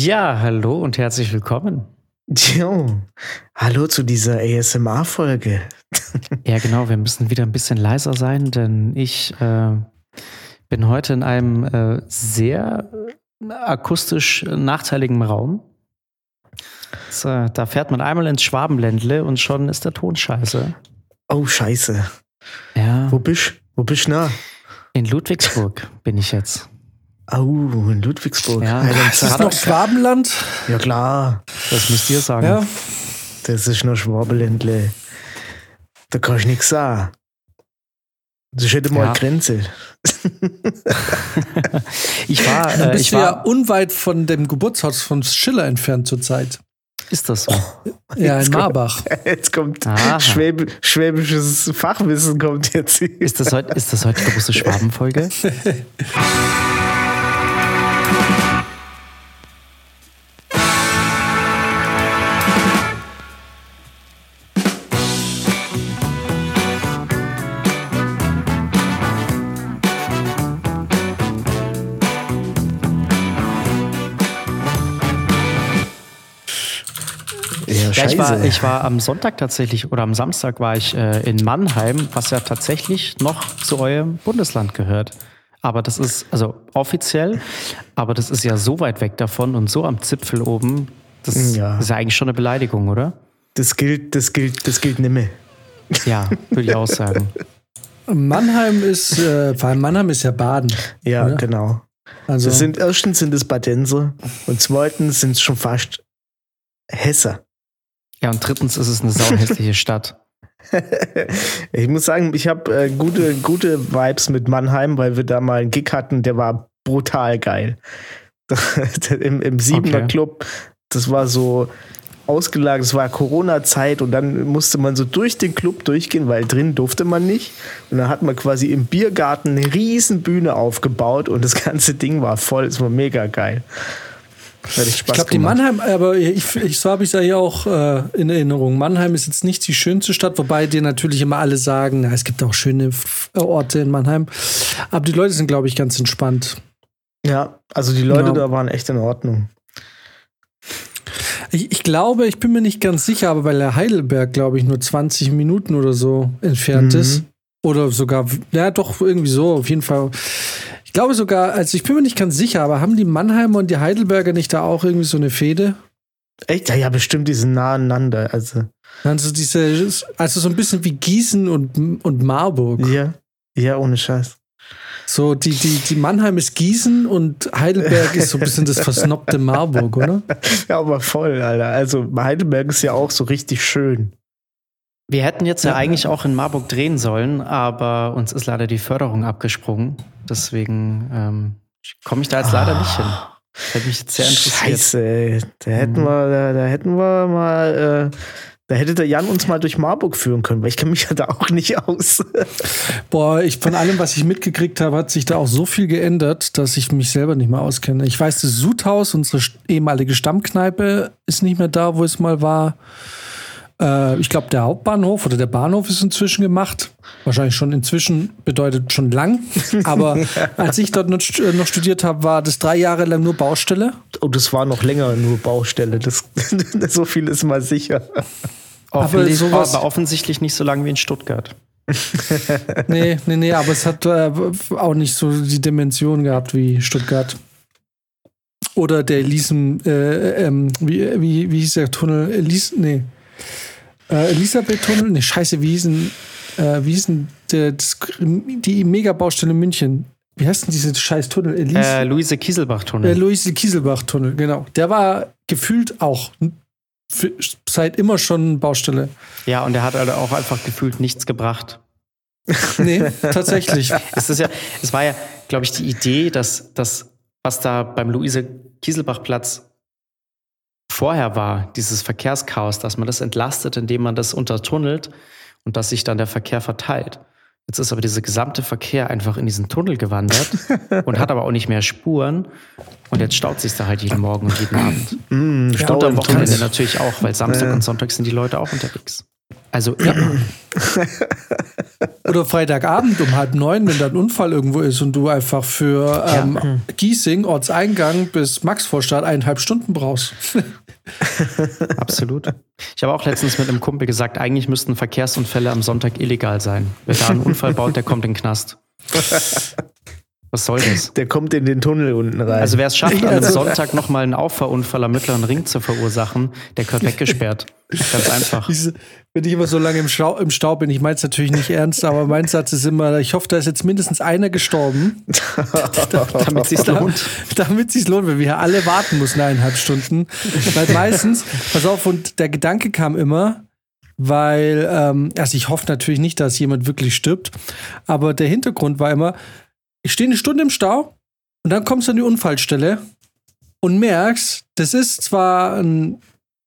Ja, hallo und herzlich willkommen. Jo, hallo zu dieser ASMR-Folge. Ja, genau, wir müssen wieder ein bisschen leiser sein, denn ich äh, bin heute in einem äh, sehr akustisch nachteiligen Raum. Äh, da fährt man einmal ins Schwabenländle und schon ist der Ton scheiße. Oh, scheiße. Ja, Wo bist Wo bist nah? in Ludwigsburg bin ich jetzt. Au, in Ludwigsburg. Ja. Ist das noch Schwabenland? ja klar, Das müsst ihr sagen. Ja. das ist noch Schwabeländle. Da kann ich nichts sagen. Das ist hätte mal Ja. Grenze. Ich war, äh, bist ich du ja war, unweit von dem Geburtshaus von Schiller entfernt zurzeit. ist das so? Ja, in Marbach. Jetzt kommt. Schwäb schwäbisches Fachwissen kommt jetzt. Ist das heute, ist das heute die große Schwabenfolge? Ja, ich war, ich war am Sonntag tatsächlich oder am Samstag war ich äh, in Mannheim, was ja tatsächlich noch zu eurem Bundesland gehört. Aber das ist, also offiziell, aber das ist ja so weit weg davon und so am Zipfel oben. Das Ja. ist ja eigentlich schon eine Beleidigung, oder? das gilt, das gilt, das gilt nimmer. Ja, würde ich auch sagen. Mannheim ist, äh, vor allem Mannheim ist ja Baden. Ja, Oder? genau. Also, Das sind, erstens sind es Badenser und zweitens sind es schon fast Hesse. Ja, und drittens ist es eine sauhässliche Stadt. Ich muss sagen, ich habe äh, gute, gute Vibes mit Mannheim, weil wir da mal einen Gig hatten, der war brutal geil. Im, im Siebener Okay. Club, das war so ausgelagert, es war Corona-Zeit und dann musste man so durch den Club durchgehen, weil drin durfte man nicht. Und dann hat man quasi im Biergarten eine riesen Bühne aufgebaut und das ganze Ding war voll, es war mega geil. Ich glaube, die. Mannheim, aber ich, ich, so habe ich es ja hier auch äh, in Erinnerung. Mannheim ist jetzt nicht die schönste Stadt, wobei dir natürlich immer alle sagen, na, es gibt auch schöne F- Orte in Mannheim. Aber die Leute sind, glaube ich, ganz entspannt. Ja, also die Leute Genau. da waren echt in Ordnung. Ich, ich glaube, ich bin mir nicht ganz sicher, aber weil der Heidelberg, glaube ich, nur 20 Minuten oder so entfernt Mhm. ist. Oder sogar, ja, doch, irgendwie so, auf jeden Fall. Ich glaube sogar, also ich bin mir nicht ganz sicher, aber haben die Mannheimer und die Heidelberger nicht da auch irgendwie so eine Fehde? Echt? Ja, ja, bestimmt, die sind nah aneinander. Also, Also diese, also so ein bisschen wie Gießen und, und Marburg. ja, ja, ohne Scheiß. So, die, die, die Mannheim ist Gießen und Heidelberg ist so ein bisschen das versnobte Marburg, oder? Ja, aber voll, Alter. Also Heidelberg ist ja auch so richtig schön. Wir hätten jetzt ja, Ja. eigentlich auch in Marburg drehen sollen, aber uns ist leider die Förderung abgesprungen. Deswegen ähm, komme ich da jetzt leider nicht hin. Hätte mich jetzt sehr interessiert. Scheiße, ey. Da hätten Mhm. wir, da, da hätten wir mal, äh, da hätte der Jan uns mal durch Marburg führen können, weil ich kenne mich ja da auch nicht aus. Boah, ich, von allem, was ich mitgekriegt habe, hat sich da auch so viel geändert, dass ich mich selber nicht mehr auskenne. Ich weiß, das Sudhaus, unsere ehemalige Stammkneipe, ist nicht mehr da, wo es mal war. Äh, ich glaube, der Hauptbahnhof oder der Bahnhof ist inzwischen gemacht. Wahrscheinlich schon inzwischen, bedeutet schon lang. Aber als ich dort noch, äh, studiert habe, war das drei Jahre lang nur Baustelle. Oh, das war noch länger nur Baustelle. Das, so viel ist mal sicher. Offensichtlich, sowas- aber offensichtlich nicht so lange wie in Stuttgart. Nee, nee, nee, aber es hat äh, auch nicht so die Dimension gehabt wie Stuttgart. Oder der Elisen, äh, ähm, wie, wie, wie hieß der Tunnel? Elis, nee. Äh, Elisabeth-Tunnel? Nee, scheiße, wie hieß denn, äh, wie hieß denn der, das, die Megabaustelle in München? Wie heißt denn diese scheiß Tunnel? Elis Äh, Luise der Kieselbach-Tunnel. Luise-Kieselbach-Tunnel, genau. Der war gefühlt auch für, seit immer schon Baustelle. Ja, und er hat halt auch einfach gefühlt nichts gebracht. Nee, tatsächlich. Es ist ja, es war ja, glaube ich, die Idee, dass das, was da beim Luise Kieselbach-Platz vorher war, dieses Verkehrschaos, dass man das entlastet, indem man das untertunnelt und dass sich dann der Verkehr verteilt. Jetzt ist aber dieser gesamte Verkehr einfach in diesen Tunnel gewandert und hat aber auch nicht mehr Spuren. Und jetzt staut sich da halt jeden Morgen und jeden Abend. Mm, Und Stau am Wochenende natürlich auch, weil Samstag Ja. und Sonntag sind die Leute auch unterwegs. Also ja. Oder Freitagabend um halb neun, wenn da ein Unfall irgendwo ist und du einfach für ähm, ja. Giesing, Ortseingang bis Maxvorstadt eineinhalb Stunden brauchst. Absolut. Ich habe auch letztens mit einem Kumpel gesagt, eigentlich müssten Verkehrsunfälle am Sonntag illegal sein. Wer da einen Unfall baut, der kommt in den Knast. Was soll das? Der kommt in den Tunnel unten rein. Also wer es schafft, an einem Sonntag nochmal einen Auffahrunfall am mittleren Ring zu verursachen, der gehört weggesperrt. Ganz einfach. Wenn ich immer so lange im, Stau, im Stau bin, ich meine es natürlich nicht ernst, aber mein Satz ist immer, ich hoffe, da ist jetzt mindestens einer gestorben. damit es sich lohnt. Damit es lohnt, weil wir hier alle warten müssen eineinhalb Stunden. Weil meistens, pass auf, und der Gedanke kam immer, weil, ähm, also ich hoffe natürlich nicht, dass jemand wirklich stirbt, aber der Hintergrund war immer, ich stehe eine Stunde im Stau und dann kommst du an die Unfallstelle und merkst, das ist zwar ein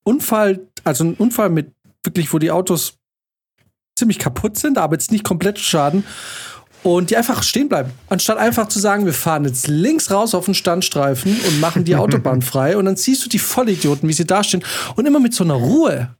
Unfall, also ein Unfall mit wirklich, wo die Autos ziemlich kaputt sind, aber jetzt nicht komplett Schaden. Und die einfach stehen bleiben. Anstatt einfach zu sagen, wir fahren jetzt links raus auf den Standstreifen und machen die Autobahn frei. Und dann siehst du die Vollidioten, wie sie da stehen. Und immer mit so einer Ruhe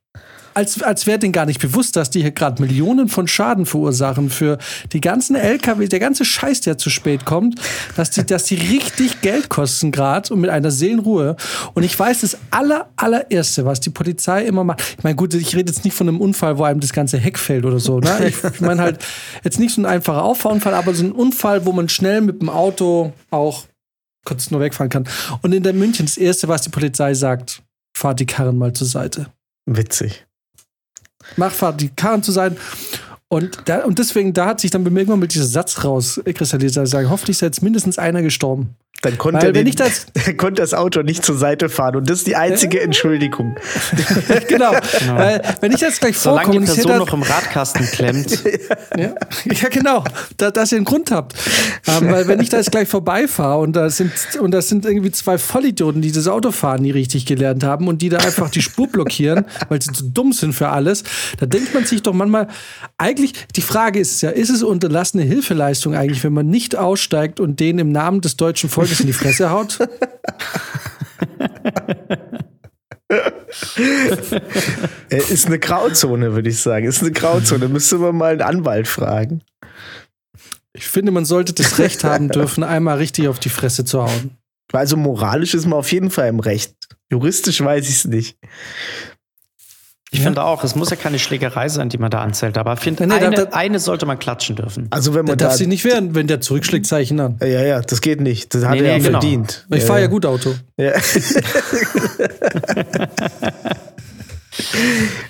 als, als wäre denen gar nicht bewusst, dass die hier gerade Millionen von Schaden verursachen für die ganzen LKW, der ganze Scheiß, der zu spät kommt, dass die, dass die richtig Geld kosten gerade und mit einer Seelenruhe. Und ich weiß, das aller, allererste, was die Polizei immer macht, ich meine, gut, ich rede jetzt nicht von einem Unfall, wo einem das ganze Heck fällt oder so, ne? Ich, ich meine halt jetzt nicht so ein einfacher Auffahrunfall, aber so ein Unfall, wo man schnell mit dem Auto auch kurz nur wegfahren kann. Und in der München, das erste, was die Polizei sagt, fahrt die Karren mal zur Seite. Witzig. Machfahrt, die Karren zu sein. Und, da, und deswegen, da hat sich dann bei mir irgendwann mit diesem Satz rauskristallisiert, sagen, hoffentlich ist jetzt mindestens einer gestorben. Dann konnte, er den, das, konnte das Auto nicht zur Seite fahren und das ist die einzige äh? Entschuldigung. genau. genau. Weil, wenn ich jetzt gleich vorkomme. Solange die Person noch im Radkasten klemmt. ja. ja, genau. Da, dass ihr einen Grund habt. Ähm, weil wenn ich da jetzt gleich vorbeifahre und da sind, und das sind irgendwie zwei Vollidioten, die das Autofahren nie richtig gelernt haben und die da einfach die Spur blockieren, weil sie zu dumm sind für alles, da denkt man sich doch manchmal, eigentlich, die Frage ist ja, ist es unterlassene Hilfeleistung eigentlich, wenn man nicht aussteigt und den im Namen des deutschen Volkes es in die Fresse haut? ist eine Grauzone, würde ich sagen. Ist eine Grauzone. Müsste man mal einen Anwalt fragen. Ich finde, man sollte das Recht haben dürfen, einmal richtig auf die Fresse zu hauen. Also moralisch ist man auf jeden Fall im Recht. Juristisch weiß ich es nicht. Ich ja. finde auch, es muss ja keine Schlägerei sein, die man da anzählt, aber finde, nee, eine, da, eine, sollte man klatschen dürfen. Also wenn man da darf sie nicht werden, wenn der zurückschlägt, Zeichen an. Ja, ja, das geht nicht. Das hat nee, er ja genau. verdient. Ich fahre ja gut Auto. Ja.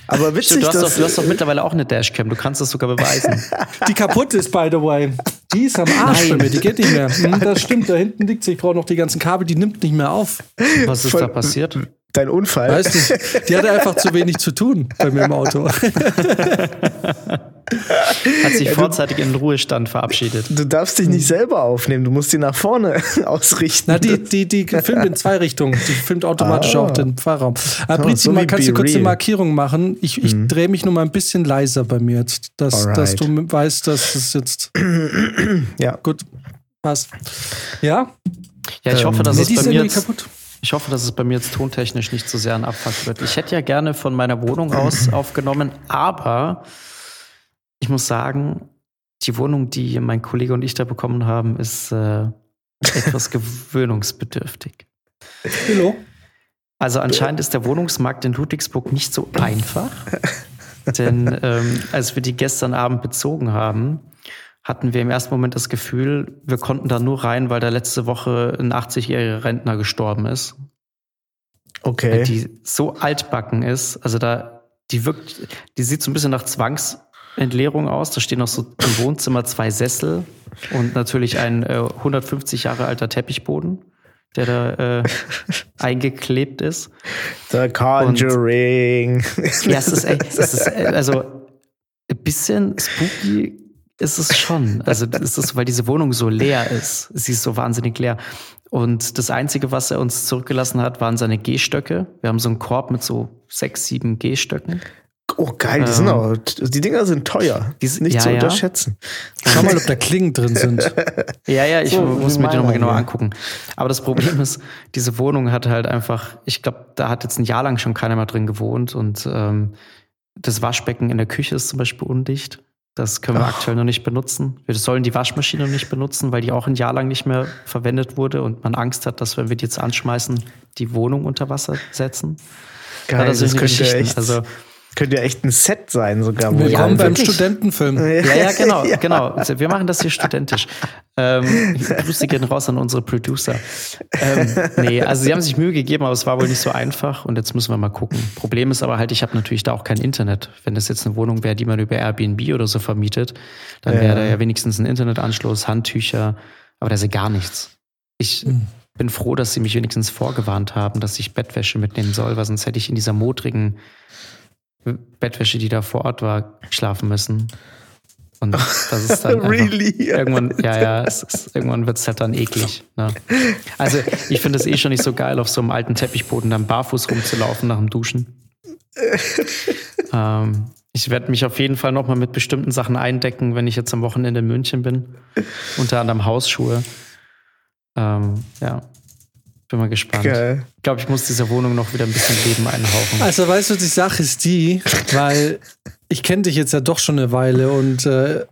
Aber witzig, Stimmt, du, hast doch, du hast doch mittlerweile auch eine Dashcam. Du kannst das sogar beweisen. Die kaputt ist, by the way. Die ist am Arsch Nein. bei mir. Die geht nicht mehr. Hm, das stimmt. Da hinten liegt sie. Ich brauche noch die ganzen Kabel. Die nimmt nicht mehr auf. Was ist Voll, da passiert? Dein Unfall? Weißt du, die hatte einfach zu wenig zu tun bei mir im Auto. Hat sich vorzeitig in den Ruhestand verabschiedet. Du darfst dich nicht selber aufnehmen, du musst die nach vorne ausrichten. Na, die, die, die filmt in zwei Richtungen. Die filmt automatisch ah. auch den Fahrraum. Aber Brizi, so mal kannst du kurz eine Markierung machen? Ich, ich mhm. drehe mich nur mal ein bisschen leiser bei mir jetzt, dass, dass du weißt, dass es jetzt. ja. Gut, passt. Ja? Ja, ich hoffe, dass ähm, es bei mir jetzt kaputt. Ich hoffe, dass es bei mir jetzt tontechnisch nicht so sehr ein Abfuck wird. Ich hätte ja gerne von meiner Wohnung aus aufgenommen, aber ich muss sagen, die Wohnung, die mein Kollege und ich da bekommen haben, ist äh, etwas gewöhnungsbedürftig. Hallo. Also anscheinend ist der Wohnungsmarkt in Ludwigsburg nicht so einfach. Denn ähm, als wir die gestern Abend bezogen haben, hatten wir im ersten Moment das Gefühl, wir konnten da nur rein, weil da letzte Woche ein 80-jähriger Rentner gestorben ist. Okay. Weil die so altbacken ist, also da, die wirkt, die sieht so ein bisschen nach Zwangsentleerung aus. Da stehen noch so im Wohnzimmer zwei Sessel und natürlich ein äh, 150 Jahre alter Teppichboden, der da äh, eingeklebt ist. The Conjuring. Und, ja, es ist, es ist also ein bisschen spooky ist es schon. Also ist es, weil diese Wohnung so leer ist. Sie ist so wahnsinnig leer. Und das Einzige, was er uns zurückgelassen hat, waren seine Gehstöcke. Wir haben so einen Korb mit so sechs, sieben Gehstöcken. Oh geil, die sind ähm, auch, die Dinger sind teuer. Die sind nicht ja, zu unterschätzen. Ja. Schau mal, ob da Klingen drin sind. ja, ja, ich so, muss mir die nochmal genauer angucken. Aber das Problem ist, diese Wohnung hat halt einfach, ich glaube, da hat jetzt ein Jahr lang schon keiner mehr drin gewohnt und ähm, Das Waschbecken in der Küche ist zum Beispiel undicht. Das können wir Ach. aktuell noch nicht benutzen. Wir sollen die Waschmaschine noch nicht benutzen, weil die auch ein Jahr lang nicht mehr verwendet wurde und man Angst hat, dass wenn wir die jetzt anschmeißen, die Wohnung unter Wasser setzen. Geil, das, das könnte echt, also könnte ja echt ein Set sein sogar. Willkommen beim Studentenfilm. Ja, ja, genau, ja. genau. Also wir machen das hier studentisch. Ähm, Grüße gehen raus an unsere Producer. Ähm, nee, also sie haben sich Mühe gegeben, aber es war wohl nicht so einfach und jetzt müssen wir mal gucken. Problem ist aber halt, ich habe natürlich da auch kein Internet. Wenn das jetzt eine Wohnung wäre, die man über Airbnb oder so vermietet, dann wäre ja. da ja wenigstens ein Internetanschluss, Handtücher, aber da ist ja gar nichts. Ich mhm. bin froh, dass sie mich wenigstens vorgewarnt haben, dass ich Bettwäsche mitnehmen soll, weil sonst hätte ich in dieser modrigen Bettwäsche, die da vor Ort war, schlafen müssen. Und das ist dann really? irgendwann, ja, ja, ist, irgendwann wird es halt dann eklig. Ne? Also ich finde es eh schon nicht so geil, auf so einem alten Teppichboden dann barfuß rumzulaufen nach dem Duschen. ähm, ich werde mich auf jeden Fall nochmal mit bestimmten Sachen eindecken, wenn ich jetzt am Wochenende in München bin. Unter anderem Hausschuhe. Ähm, ja. Bin mal gespannt. Geil. Ich glaube, ich muss dieser Wohnung noch wieder ein bisschen Leben einhauchen. Also, weißt du, die Sache ist die, weil ich kenne dich jetzt ja doch schon eine Weile und äh,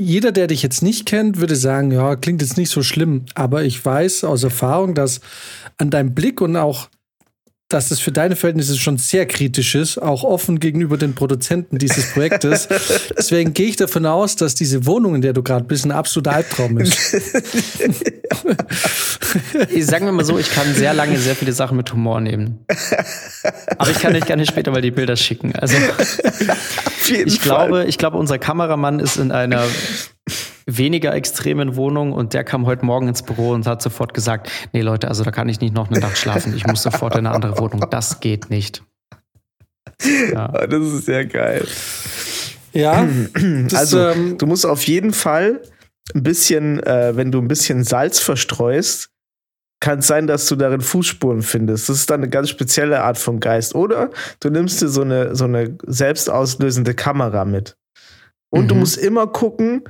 jeder, der dich jetzt nicht kennt, würde sagen, ja, klingt jetzt nicht so schlimm. Aber ich weiß aus Erfahrung, dass an deinem Blick und auch dass es für deine Verhältnisse schon sehr kritisch ist, auch offen gegenüber den Produzenten dieses Projektes. Deswegen gehe ich davon aus, dass diese Wohnung, in der du gerade bist, ein absoluter Albtraum ist. Sagen wir mal so, ich kann sehr lange sehr viele Sachen mit Humor nehmen. Aber ich kann, kann dir später mal die Bilder schicken. Also ich glaube, ich glaube, unser Kameramann ist in einer weniger extremen Wohnung und der kam heute Morgen ins Büro und hat sofort gesagt, nee Leute, also da kann ich nicht noch eine Nacht schlafen, ich muss sofort in eine andere Wohnung. Das geht nicht. Ja. Ah, das ist sehr geil. Ja. Das, also ähm, du musst auf jeden Fall ein bisschen, äh, wenn du ein bisschen Salz verstreust, kann es sein, dass du darin Fußspuren findest. Das ist dann eine ganz spezielle Art von Geist. Oder du nimmst dir so eine, so eine selbstauslösende Kamera mit. Und mhm. du musst immer gucken,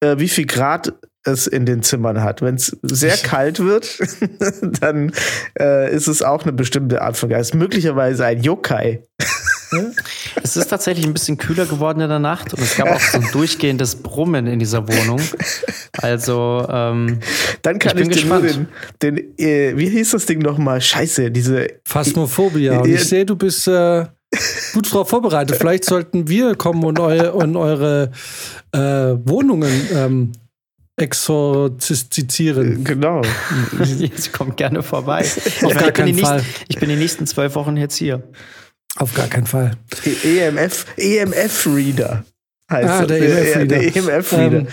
äh, wie viel Grad es in den Zimmern hat. Wenn es sehr kalt wird, dann äh, ist es auch eine bestimmte Art von Geist. Möglicherweise ein Yokai. es ist tatsächlich ein bisschen kühler geworden in der Nacht und es gab auch so ein durchgehendes Brummen in dieser Wohnung. Also, ähm, dann kann ich, ich nur den, den äh, wie hieß das Ding nochmal? Scheiße, diese Phasmophobia. Und ich sehe, du bist äh, gut darauf vorbereitet. Vielleicht sollten wir kommen und, eu und eure äh, Wohnungen ähm, exorzistieren. Genau. Sie kommt gerne vorbei. Auf gar keinen Fall. Nächsten, ich bin die nächsten zwölf Wochen jetzt hier. Auf gar keinen Fall. EMF, EMF-Reader heißt ah, der EMF-Reader. Der EMF-Reader. Ähm,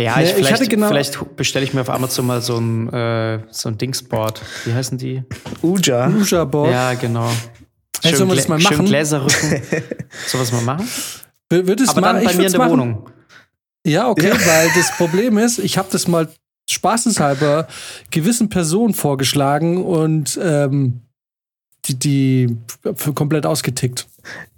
ja, ich, nee, vielleicht, genau vielleicht bestelle ich mir auf Amazon mal so ein, äh, so ein Dingsboard. Wie heißen die? Uja. Uja-Board. Ja, genau. Schön, sollen wir das mal machen? Schön Gläserrücken. Sowas mal machen? Würdest Aber dann bei mir in der machen. Wohnung. Ja, okay, ja. weil das Problem ist, ich habe das mal spaßeshalber gewissen Personen vorgeschlagen und ähm, die, die für komplett ausgetickt.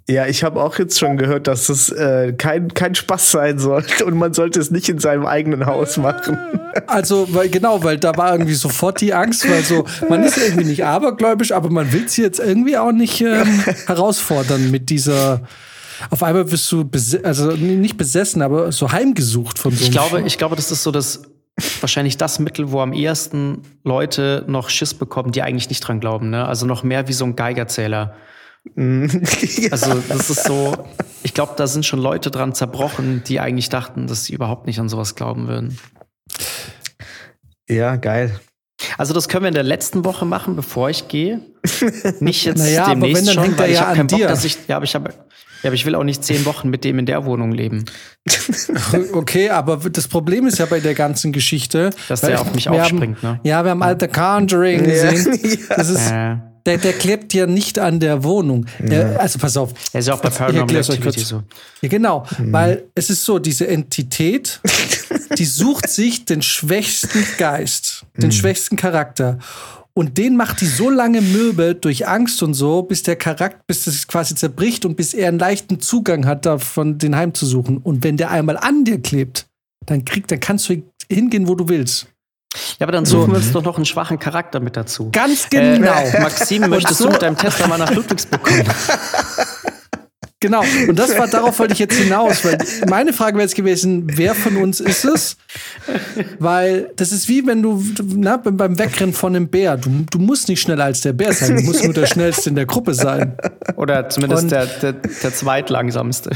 Ja, ich habe auch jetzt schon gehört, dass es äh, kein, kein Spaß sein sollte und man sollte es nicht in seinem eigenen Haus machen. Also, weil, genau, weil da war irgendwie sofort die Angst, weil so, man ist irgendwie nicht abergläubisch, aber man will sie jetzt irgendwie auch nicht ähm, herausfordern mit dieser. Auf einmal bist du, also nicht besessen, aber so heimgesucht von so einem Ich glaube, ich glaube, das ist so das wahrscheinlich das Mittel, wo am ehesten Leute noch Schiss bekommen, die eigentlich nicht dran glauben. Ne? Also noch mehr wie so ein Geigerzähler. ja. Also das ist so, ich glaube, da sind schon Leute dran zerbrochen, die eigentlich dachten, dass sie überhaupt nicht an sowas glauben würden. Ja, geil. Also das können wir in der letzten Woche machen, bevor ich gehe. Nicht jetzt naja, demnächst aber wenn, dann schon, weil ich ja habe keinen Bock, dass ich, ja, aber ich habe ja, aber ich will auch nicht zehn Wochen mit dem in der Wohnung leben. okay, aber das Problem ist ja bei der ganzen Geschichte, dass der auf mich aufspringt. Haben, ne? Ja, wir haben alte Conjuring gesehen. Ja. Das ist, äh. der, der klebt ja nicht an der Wohnung. Der, also pass auf. Er ist ja auch bei Paranormal Activity so. Ja, genau, mhm. weil es ist so, diese Entität, die sucht sich den schwächsten Geist, den mhm. schwächsten Charakter. Und den macht die so lange mürbe durch Angst und so, bis der Charakter, bis das quasi zerbricht und bis er einen leichten Zugang hat, davon den heimzusuchen. Und wenn der einmal an dir klebt, dann kriegt, dann kannst du hingehen, wo du willst. Ja, aber dann suchen so. wir uns doch noch einen schwachen Charakter mit dazu. Ganz genau. Äh, Maxim, möchtest so. du mit deinem Tester mal nach Ludwigsburg kommen? genau. Und das war, darauf wollte ich jetzt hinaus, weil meine Frage wäre jetzt gewesen, wer von uns ist es? Weil das ist wie wenn du, na, beim Wegrennen von einem Bär, du, du musst nicht schneller als der Bär sein, du musst nur der schnellste in der Gruppe sein. Oder zumindest der, der, der zweitlangsamste.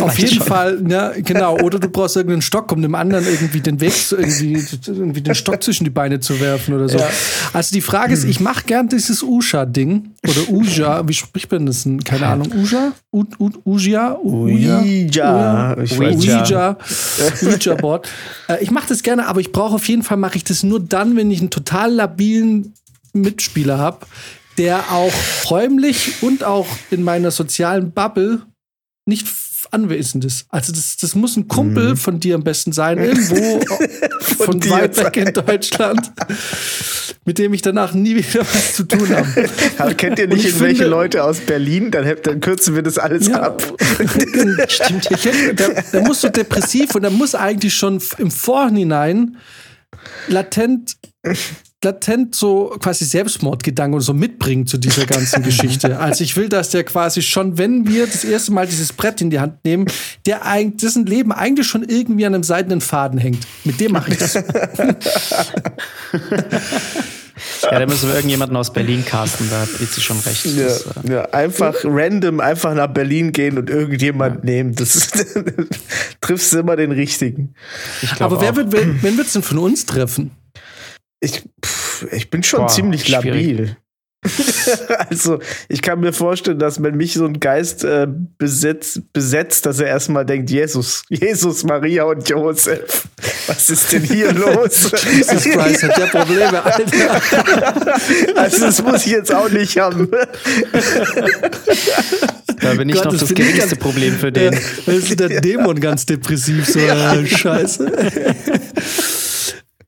Auf jeden Fall, ja, genau. Oder du brauchst irgendeinen Stock, um dem anderen irgendwie den Weg, irgendwie, irgendwie den Stock zwischen die Beine zu werfen oder so. Ja. Also die Frage ist, ich mache gern dieses Usha-Ding. Oder Uja, wie spricht man das denn? Keine Ahnung. Uja? Uja? Uja? Uja? Ouija. Ouija-Board. Äh, ich mache das gerne, aber ich brauche auf jeden Fall, mache ich das nur dann, wenn ich einen total labilen Mitspieler habe, der auch räumlich und auch in meiner sozialen Bubble nicht anwesend ist. Also das, das muss ein Kumpel mhm. von dir am besten sein, irgendwo von, von weit weg in Deutschland, mit dem ich danach nie wieder was zu tun habe. Aber kennt ihr nicht irgendwelche finde, Leute aus Berlin? Dann, dann, kürzen wir das alles ja, ab. Stimmt. Ich hätte, der, der muss so depressiv und der muss eigentlich schon im Vorhinein latent latent so quasi Selbstmordgedanken und so mitbringen zu dieser ganzen Geschichte. Also ich will, dass der quasi schon, wenn wir das erste Mal dieses Brett in die Hand nehmen, der eigentlich, dessen Leben eigentlich schon irgendwie an einem seidenen Faden hängt. Mit dem mache ich das. Ja, da müssen wir irgendjemanden aus Berlin casten, da hat sie schon recht. Ja, das, äh ja, einfach random einfach nach Berlin gehen und irgendjemand ja. nehmen. Das triffst immer den richtigen. Aber wer wird, wen, wen wird's denn von uns treffen? Ich, pff, ich bin schon Boah, ziemlich schwierig. labil. also, ich kann mir vorstellen, dass wenn mich so ein Geist äh, besetzt, besetzt, dass er erstmal denkt, Jesus, Jesus, Maria und Josef, was ist denn hier los? Jesus Christ hat ja Probleme, Alter. also, das muss ich jetzt auch nicht haben. Da bin ich Gott, noch das, das geringste Problem für den. Da ist der Dämon ganz depressiv, so ja. Scheiße.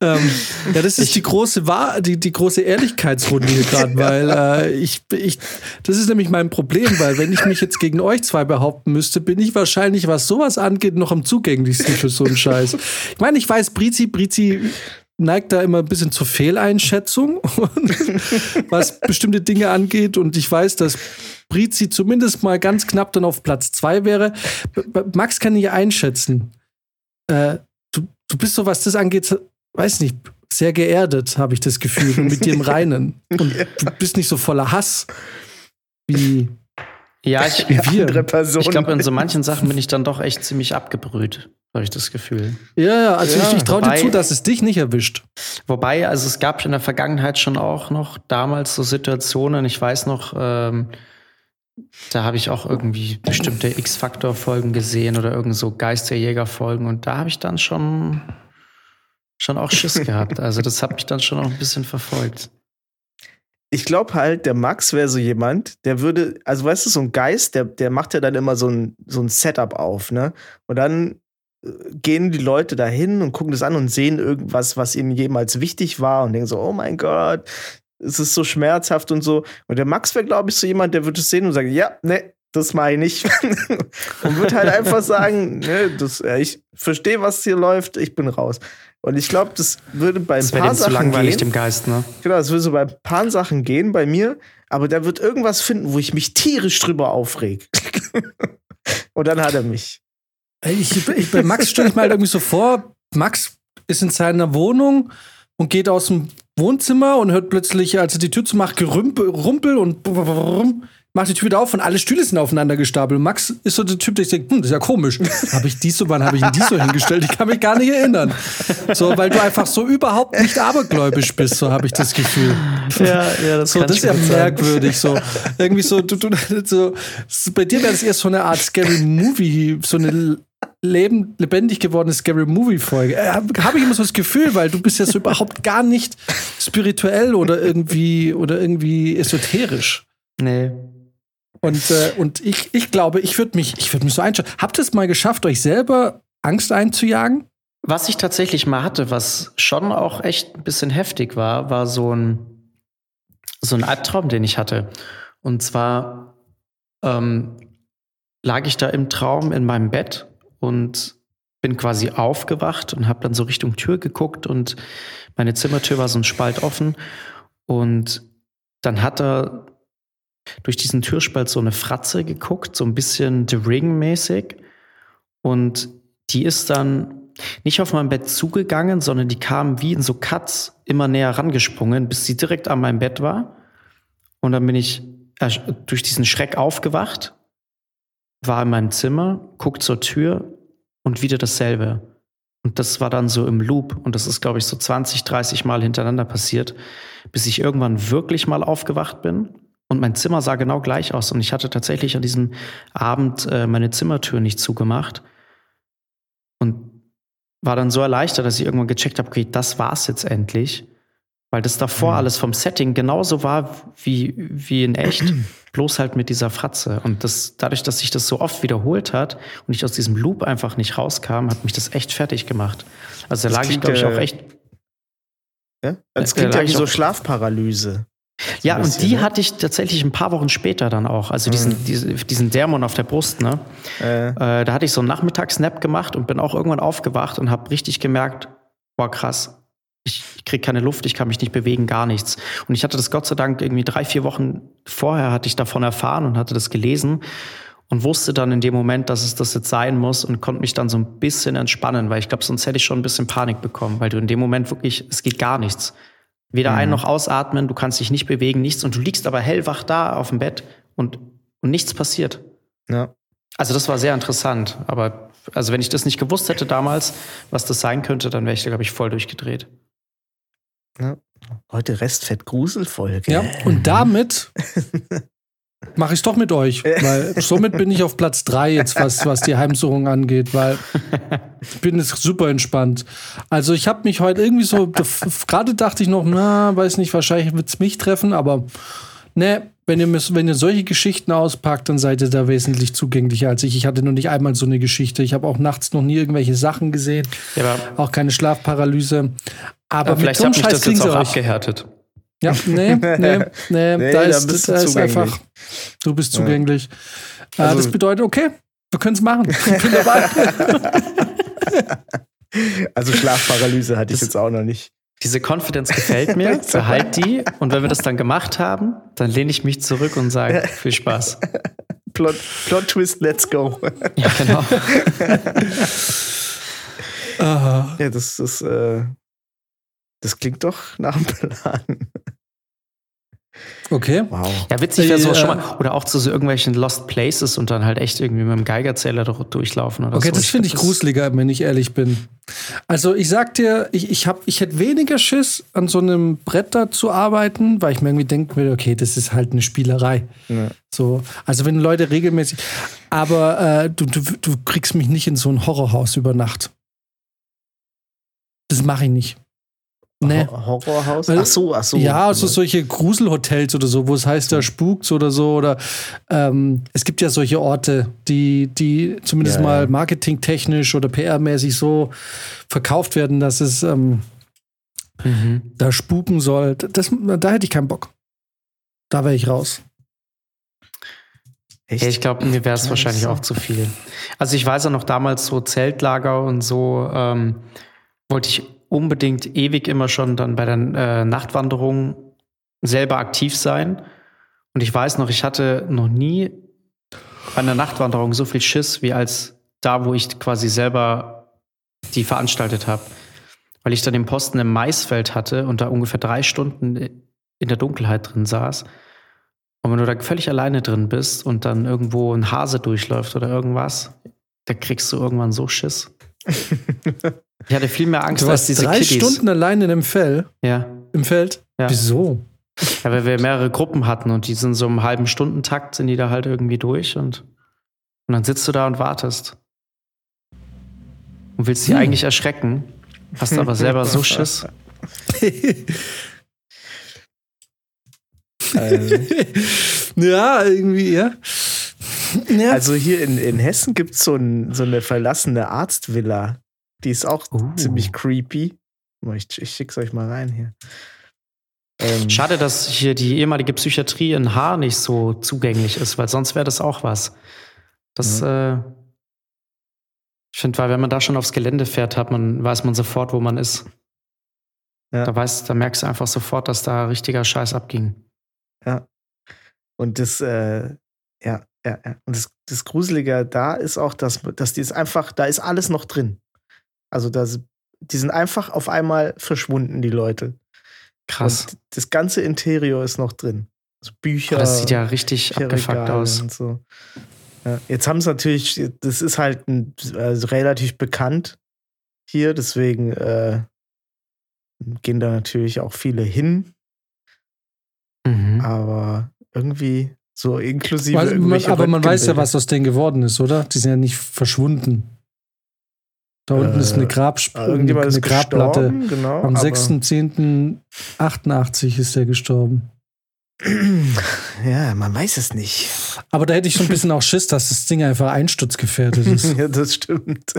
Ähm, ja, das ist ich, die große Wahr, die, die große Ehrlichkeitsrunde hier gerade, weil äh, ich, ich, das ist nämlich mein Problem, weil wenn ich mich jetzt gegen euch zwei behaupten müsste, bin ich wahrscheinlich, was sowas angeht, noch am zugänglichsten für so einen Scheiß. Ich meine, ich weiß, Brizi, Brizi neigt da immer ein bisschen zur Fehleinschätzung, was bestimmte Dinge angeht. Und ich weiß, dass Brizi zumindest mal ganz knapp dann auf Platz zwei wäre. Max kann ich einschätzen. Äh, du, du bist so, was das angeht, weiß nicht, sehr geerdet, habe ich das Gefühl, mit dir im Reinen. Und du bist nicht so voller Hass wie, ja, ich, wie wir. andere Personen. Ich glaube, in so manchen Sachen bin ich dann doch echt ziemlich abgebrüht, habe ich das Gefühl. Ja, ja, also ja. ich, ich traue dir zu, dass es dich nicht erwischt. Wobei, also es gab in der Vergangenheit schon auch noch damals so Situationen, ich weiß noch, ähm, da habe ich auch irgendwie bestimmte X-Faktor-Folgen gesehen oder irgend so Geisterjäger-Folgen und da habe ich dann schon schon auch Schiss gehabt. Also das hat mich dann schon auch ein bisschen verfolgt. Ich glaube halt, der Max wäre so jemand, der würde, also weißt du, so ein Geist, der, der macht ja dann immer so ein, so ein Setup auf, ne? Und dann äh, gehen die Leute dahin und gucken das an und sehen irgendwas, was ihnen jemals wichtig war und denken so, oh mein Gott, es ist so schmerzhaft und so. Und der Max wäre, glaube ich, so jemand, der würde es sehen und sagen, ja, ne, das meine ich. und würde halt einfach sagen, ne, das, ich verstehe, was hier läuft, ich bin raus. Und ich glaube, das würde bei ein das paar Sachen zu langweilig gehen. dem Geist, ne? Genau, das würde so bei ein paar Sachen gehen bei mir, aber der wird irgendwas finden, wo ich mich tierisch drüber aufreg. Und dann hat er mich. Ich, ich, bei Max stelle ich mal halt irgendwie so vor, Max ist in seiner Wohnung und geht aus dem Wohnzimmer und hört plötzlich, als er die Tür zumacht, Gerümpel, Rumpel und macht die Tür wieder auf und alle Stühle sind aufeinander gestapelt. Max ist so der Typ, der ich denke, hm, das ist ja komisch. habe ich dies so, wann habe ich ihn dies so hingestellt? Ich kann mich gar nicht erinnern. So, weil du einfach so überhaupt nicht abergläubisch bist, so habe ich das Gefühl. Ja, ja, das, so, das ist ja merkwürdig. So. Irgendwie so, du, du, so, bei dir wäre das eher so eine Art Scary Movie, so eine Leben, lebendig gewordene Scary Movie Folge. Äh, Habe ich immer so das Gefühl, weil du bist ja so überhaupt gar nicht spirituell oder irgendwie oder irgendwie esoterisch. Nee. Und, äh, und ich, ich glaube, ich würde mich, ich würde mich so einschauen. Habt ihr es mal geschafft, euch selber Angst einzujagen? Was ich tatsächlich mal hatte, was schon auch echt ein bisschen heftig war, war so ein, so ein Albtraum, den ich hatte. Und zwar ähm, lag ich da im Traum in meinem Bett und bin quasi aufgewacht und habe dann so Richtung Tür geguckt und meine Zimmertür war so ein Spalt offen und dann hat er durch diesen Türspalt so eine Fratze geguckt, so ein bisschen The Ring-mäßig. Und die ist dann nicht auf mein Bett zugegangen, sondern die kam wie in so Cuts immer näher rangesprungen, bis sie direkt an meinem Bett war. Und dann bin ich durch diesen Schreck aufgewacht, war in meinem Zimmer, guckt zur Tür und wieder dasselbe. Und das war dann so im Loop. Und das ist, glaube ich, so 20, 30 Mal hintereinander passiert, bis ich irgendwann wirklich mal aufgewacht bin. Und mein Zimmer sah genau gleich aus. Und ich hatte tatsächlich an diesem Abend äh, meine Zimmertür nicht zugemacht. Und war dann so erleichtert, dass ich irgendwann gecheckt habe, okay, das war's jetzt endlich. Weil das davor mhm. alles vom Setting genauso war wie, wie in echt, bloß halt mit dieser Fratze. Und das, dadurch, dass sich das so oft wiederholt hat und ich aus diesem Loop einfach nicht rauskam, hat mich das echt fertig gemacht. Also da lag ich, glaube ich, auch echt. Ja? Das klingt ja wie so Schlafparalyse. Ja, und die ne? hatte ich tatsächlich ein paar Wochen später dann auch. Also diesen, mhm. diesen, diesen Dämon auf der Brust, ne? Äh. Äh, da hatte ich so einen Nachmittagsnap gemacht und bin auch irgendwann aufgewacht und habe richtig gemerkt, boah, krass. Ich, ich kriege keine Luft, ich kann mich nicht bewegen, gar nichts. Und ich hatte das Gott sei Dank irgendwie drei, vier Wochen vorher hatte ich davon erfahren und hatte das gelesen und wusste dann in dem Moment, dass es das jetzt sein muss und konnte mich dann so ein bisschen entspannen, weil ich glaube, sonst hätte ich schon ein bisschen Panik bekommen, weil du in dem Moment wirklich, es geht gar nichts. Weder mhm. ein noch ausatmen, du kannst dich nicht bewegen, nichts und du liegst aber hellwach da auf dem Bett und, und nichts passiert. Ja. Also das war sehr interessant, aber also wenn ich das nicht gewusst hätte damals, was das sein könnte, dann wäre ich, glaube ich, voll durchgedreht. Ja. Heute Restfett-Gruselfolge. Ja, und damit mache ich es doch mit euch, weil somit bin ich auf Platz 3 jetzt, was, was die Heimsuchung angeht, weil ich bin jetzt super entspannt. Also ich habe mich heute irgendwie so, gerade dachte ich noch, na, weiß nicht, wahrscheinlich wird es mich treffen, aber ne, wenn ihr, wenn ihr solche Geschichten auspackt, dann seid ihr da wesentlich zugänglicher als ich. Ich hatte noch nicht einmal so eine Geschichte. Ich habe auch nachts noch nie irgendwelche Sachen gesehen. Ja, auch keine Schlafparalyse. Aber, aber vielleicht habe ich das jetzt auch abgehärtet. Ja, nee, nee, nee, nee da, ist, da ist einfach, du bist zugänglich. Ja. Also, das bedeutet, okay, wir können es machen. Ich bin dabei. also Schlafparalyse hatte ich jetzt auch noch nicht. Diese Confidence gefällt mir, behalt die. Und wenn wir das dann gemacht haben, dann lehne ich mich zurück und sage, viel Spaß. Plot, Plot Twist, let's go. Ja, genau. ja, das ist, äh, das klingt doch nach einem Plan. Okay. Wow. Ja, witzig wäre sowas äh, schon mal. Oder auch zu so irgendwelchen Lost Places und dann halt echt irgendwie mit dem Geigerzähler durchlaufen oder okay, so. das finde ich gruseliger, wenn ich ehrlich bin. Also ich sag dir, ich, ich, hab, ich hätte weniger Schiss, an so einem Brett da zu arbeiten, weil ich mir irgendwie denke, okay, das ist halt eine Spielerei. Ja. So, also wenn Leute regelmäßig. Aber äh, du, du, du kriegst mich nicht in so ein Horrorhaus über Nacht. Das mache ich nicht. Nee. Horrorhaus? Ach so, ach so. Ja, also solche Gruselhotels oder so, wo es heißt, da spukt's oder so. Oder ähm, es gibt ja solche Orte, die, die zumindest ja, mal marketingtechnisch oder PR-mäßig so verkauft werden, dass es ähm, mhm. da spuken soll. Das, da hätte ich keinen Bock. Da wäre ich raus. Echt? Ich glaube, mir wäre es wahrscheinlich auch zu viel. Also ich weiß ja noch damals so Zeltlager und so ähm, wollte ich unbedingt ewig immer schon dann bei der äh, Nachtwanderung selber aktiv sein. Und ich weiß noch, ich hatte noch nie bei einer Nachtwanderung so viel Schiss wie als da, wo ich quasi selber die veranstaltet habe. Weil ich dann den Posten im Maisfeld hatte und da ungefähr drei Stunden in der Dunkelheit drin saß. Und wenn du da völlig alleine drin bist und dann irgendwo ein Hase durchläuft oder irgendwas, da kriegst du irgendwann so Schiss. Ich hatte viel mehr Angst du als diese drei Kiddies. Stunden allein in dem Fell? Ja. Im Feld? Ja. Wieso? Ja, weil wir mehrere Gruppen hatten und die sind so im halben Stundentakt, sind die da halt irgendwie durch und, und dann sitzt du da und wartest. Und willst sie hm. eigentlich erschrecken, hast aber selber so Schiss. also. ja, irgendwie, ja. ja. Also hier in, in Hessen gibt es so, ein, so eine verlassene Arztvilla. Die ist auch uh. ziemlich creepy. Ich, ich schick's euch mal rein hier. Ähm, Schade, dass hier die ehemalige Psychiatrie in Haar nicht so zugänglich ist, weil sonst wäre das auch was. Das, ja. äh, ich finde, weil wenn man da schon aufs Gelände fährt, hat man, weiß man sofort, wo man ist. Ja. Da, weiß, da merkst du einfach sofort, dass da richtiger Scheiß abging. Ja. Und das, äh, ja, ja, ja. Und das, das Gruselige da ist auch, dass, dass die ist einfach, da ist alles noch drin. Also das, die sind einfach auf einmal verschwunden, die Leute. Krass. Und das ganze Interieur ist noch drin. Also Bücher. Oh, das sieht ja richtig abgefuckt Regale aus. Und so. ja, jetzt haben sie natürlich, das ist halt ein, also relativ bekannt hier, deswegen äh, gehen da natürlich auch viele hin, Mhm. aber irgendwie so inklusive. Weil, aber man weiß ja, was aus denen geworden ist, oder? Die sind ja nicht verschwunden. Da unten Äh, ist eine, Grabsp Ah, Irgendjemand eine ist Grabplatte. genau. Am aber- 6.10.88 ist er gestorben. Ja, man weiß es nicht. Aber da hätte ich schon ein bisschen auch Schiss, dass das Ding einfach einsturzgefährdet ist. ja, das stimmt.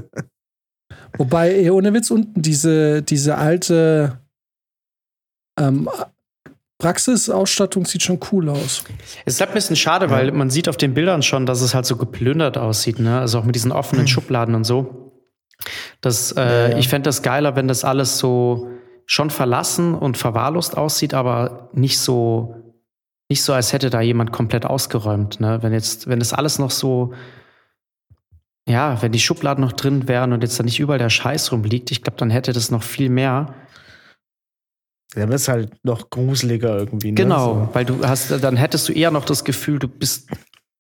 Wobei, ey, ohne Witz, unten diese, diese alte ähm, Praxisausstattung sieht schon cool aus. Es ist halt ein bisschen schade, weil man sieht auf den Bildern schon, dass es halt so geplündert aussieht, ne? Also auch mit diesen offenen Schubladen und so. Das, äh, Ja. Ich fände das geiler, wenn das alles so schon verlassen und verwahrlost aussieht, aber nicht so, nicht so, als hätte da jemand komplett ausgeräumt. Ne? Wenn jetzt, wenn das alles noch so, ja, wenn die Schubladen noch drin wären und jetzt da nicht überall der Scheiß rumliegt, ich glaube, dann hätte das noch viel mehr. Ja, aber ist halt noch gruseliger irgendwie. Ne? Genau, So. weil du hast, dann hättest du eher noch das Gefühl, du bist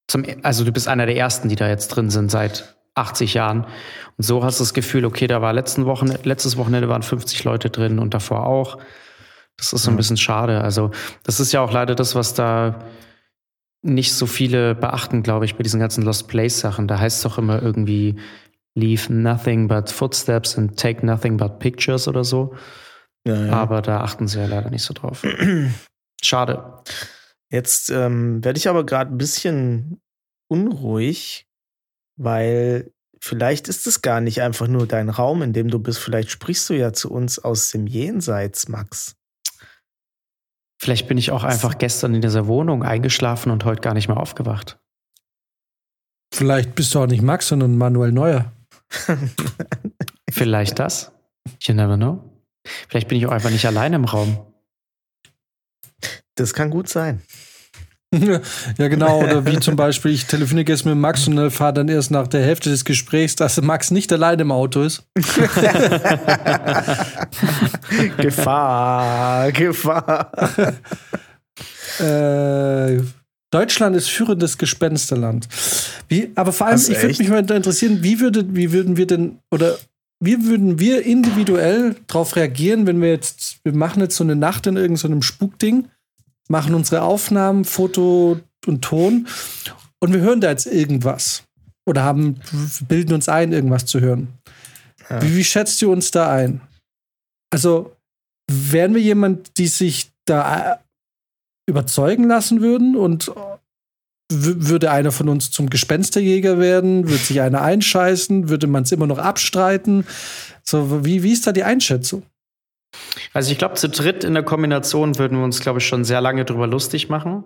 zum, also du bist einer der ersten, die da jetzt drin sind seit 80 Jahren. Und so hast du das Gefühl, okay, da war letzten Wochen, letztes Wochenende waren 50 Leute drin und davor auch. Das ist so ein bisschen schade. Also, das ist ja auch leider das, was da nicht so viele beachten, glaube ich, bei diesen ganzen Lost Place Sachen. Da heißt es doch immer irgendwie leave nothing but footsteps and take nothing but pictures oder so. Ja, ja. Aber da achten sie ja leider nicht so drauf. Schade. Jetzt ähm, werde ich aber gerade ein bisschen unruhig, weil vielleicht ist es gar nicht einfach nur dein Raum, in dem du bist. Vielleicht sprichst du ja zu uns aus dem Jenseits, Max. Vielleicht bin ich auch einfach gestern in dieser Wohnung eingeschlafen und heute gar nicht mehr aufgewacht. Vielleicht bist du auch nicht Max, sondern Manuel Neuer. Vielleicht das? You never know. Vielleicht bin ich auch einfach nicht allein im Raum. Das kann gut sein. ja, genau. Oder wie zum Beispiel, ich telefoniere jetzt mit Max und erfahre dann erst nach der Hälfte des Gesprächs, dass Max nicht allein im Auto ist. Gefahr, Gefahr. Äh, Deutschland ist führendes Gespensterland. Wie, aber vor allem, ich würde mich mal interessieren, wie, würde, wie würden wir denn, oder wie würden wir individuell darauf reagieren, wenn wir jetzt, wir machen jetzt so eine Nacht in irgendeinem Spukding, machen unsere Aufnahmen, Foto und Ton und wir hören da jetzt irgendwas. Oder haben, bilden uns ein, irgendwas zu hören. Ja. Wie, wie schätzt ihr uns da ein? Also, wären wir jemand, die sich da äh, überzeugen lassen würden und w- würde einer von uns zum Gespensterjäger werden? Würde sich einer einscheißen? Würde man es immer noch abstreiten? So, wie, wie ist da die Einschätzung? Also ich glaube, zu dritt in der Kombination würden wir uns, glaube ich, schon sehr lange drüber lustig machen.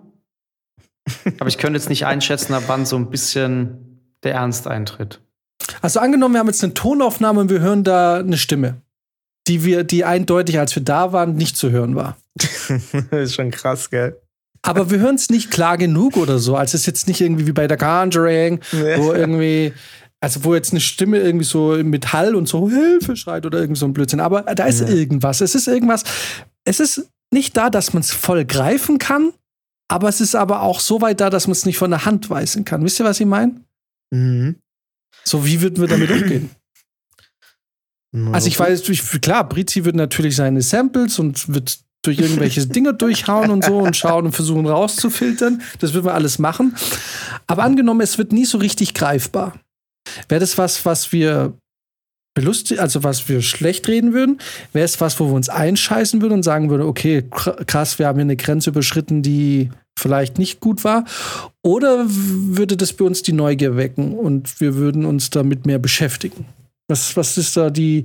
Aber ich könnte jetzt nicht einschätzen, ab wann so ein bisschen der Ernst eintritt. Also angenommen, wir haben jetzt eine Tonaufnahme und wir hören da eine Stimme, die wir, die eindeutig, als wir da waren, nicht zu hören war. das ist schon krass, gell? Aber wir hören es nicht klar genug oder so. Also es ist jetzt nicht irgendwie wie bei der Conjuring, wo irgendwie, also wo jetzt eine Stimme irgendwie so mit Hall und so Hilfe schreit oder irgend so ein Blödsinn. Aber da ist Ja. irgendwas. Es ist irgendwas. Es ist nicht da, dass man es voll greifen kann, aber es ist aber auch so weit da, dass man es nicht von der Hand weisen kann. Wisst ihr, was ich meine? Mhm. So, wie würden wir damit umgehen? Also ich weiß. durch, klar, Brizi wird natürlich seine Samples und wird durch irgendwelche Dinge durchhauen und so und schauen und versuchen rauszufiltern. Das wird man alles machen. Aber angenommen, es wird nie so richtig greifbar. Wäre das was, was wir belustig, also was wir schlecht reden würden? Wäre es was, wo wir uns einscheißen würden und sagen würden, okay, kr- krass, wir haben hier eine Grenze überschritten, die vielleicht nicht gut war? Oder würde das bei uns die Neugier wecken und wir würden uns damit mehr beschäftigen? Was, was ist da die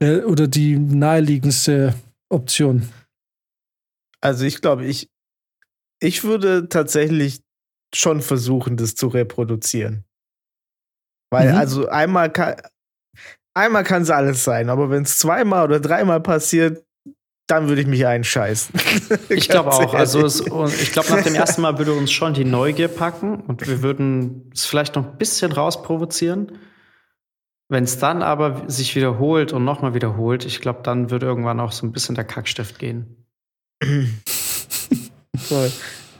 äh, oder die naheliegendste Option? Also ich glaube, ich, ich würde tatsächlich schon versuchen, das zu reproduzieren. Weil, Mhm. also einmal kann einmal kann es alles sein, aber wenn es zweimal oder dreimal passiert, dann würde ich mich einscheißen. Ich glaube auch. Also es, ich glaube, nach dem ersten Mal würde uns schon die Neugier packen und wir würden es vielleicht noch ein bisschen rausprovozieren. Wenn es dann aber sich wiederholt und nochmal wiederholt, ich glaube, dann würde irgendwann auch so ein bisschen der Kackstift gehen. Voll.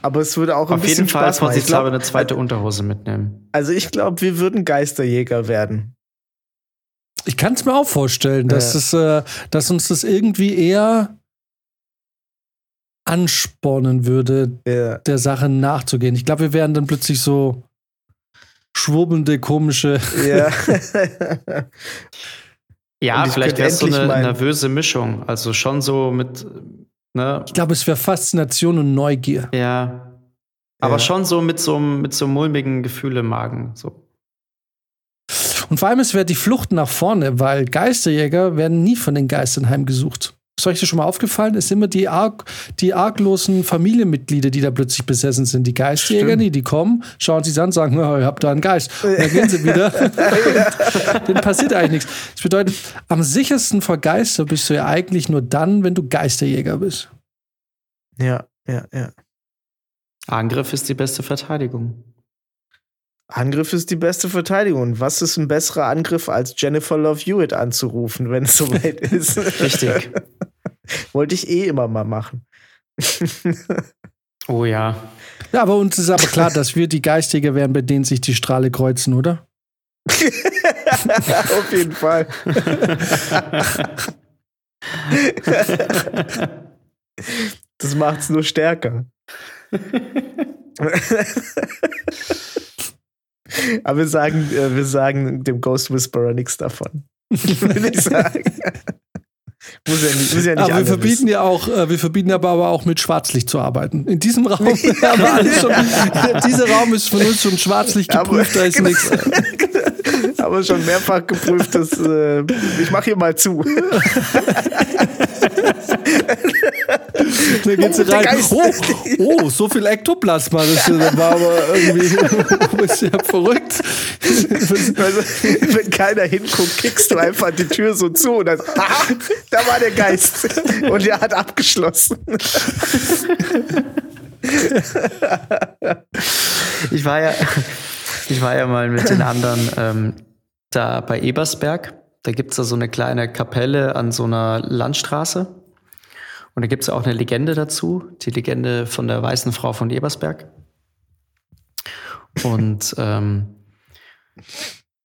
Aber es würde auch ein Auf bisschen jeden Fall Spaß machen. Ich vorsichtshalber glaub, eine zweite Unterhose mitnehmen. also ich glaube, wir würden Geisterjäger werden. Ich kann es mir auch vorstellen, dass, es, äh, dass uns das irgendwie eher anspornen würde, Ja. der Sache nachzugehen. Ich glaube, wir wären dann plötzlich so schwurbelnde, komische. ja. Ja, vielleicht wäre es so endlich eine nervöse Mischung. Also schon so mit, ne, Ich glaube, es wäre Faszination und Neugier. ja. Aber Ja. schon so mit so einem mit so mulmigen Gefühl im Magen. So. Und vor allem, es wäre die Flucht nach vorne, weil Geisterjäger werden nie von den Geistern heimgesucht. Ist euch das schon mal aufgefallen? Es sind immer die, arg, die arglosen Familienmitglieder, die da plötzlich besessen sind. Die Geisterjäger, Stimmt. die, die kommen, schauen sich an, sagen, oh, ihr habt da einen Geist. Und dann gehen sie wieder. Denen passiert eigentlich nichts. Das bedeutet, am sichersten vor Geister bist du ja eigentlich nur dann, wenn du Geisterjäger bist. ja, ja, ja. Angriff ist die beste Verteidigung. Angriff ist die beste Verteidigung. Und was ist ein besserer Angriff, als Jennifer Love Hewitt anzurufen, wenn es soweit ist? Richtig. Wollte ich eh immer mal machen. Oh ja. Ja, aber uns ist aber klar, dass wir die Geisterjäger wären, bei denen sich die Strahle kreuzen, oder? Auf jeden Fall. Das macht's nur stärker. Aber wir sagen, äh, wir sagen dem Ghost Whisperer nichts davon. Würde ich sagen. muss ja nicht, muss ja nicht Aber wir verbieten wissen. ja auch, äh, wir verbieten aber, aber auch mit Schwarzlicht zu arbeiten. In diesem Raum haben wir alles schon, dieser Raum ist von uns schon Schwarzlicht Aber- geprüft, da ist nichts. Aber schon mehrfach geprüft, dass äh, ich mache hier mal zu. Da geht sie Oh, der rein. Oh, oh, so viel Ektoplasma. Das war aber irgendwie ein bisschen verrückt. Also, wenn keiner hinguckt, kickst du einfach die Tür so zu und dann, ah, da war der Geist. Und er hat abgeschlossen. Ich war ja, ich war ja mal mit den anderen ähm, da bei Ebersberg. Da gibt es da so eine kleine Kapelle an so einer Landstraße. Und da gibt es auch eine Legende dazu, die Legende von der weißen Frau von Ebersberg. Und ähm,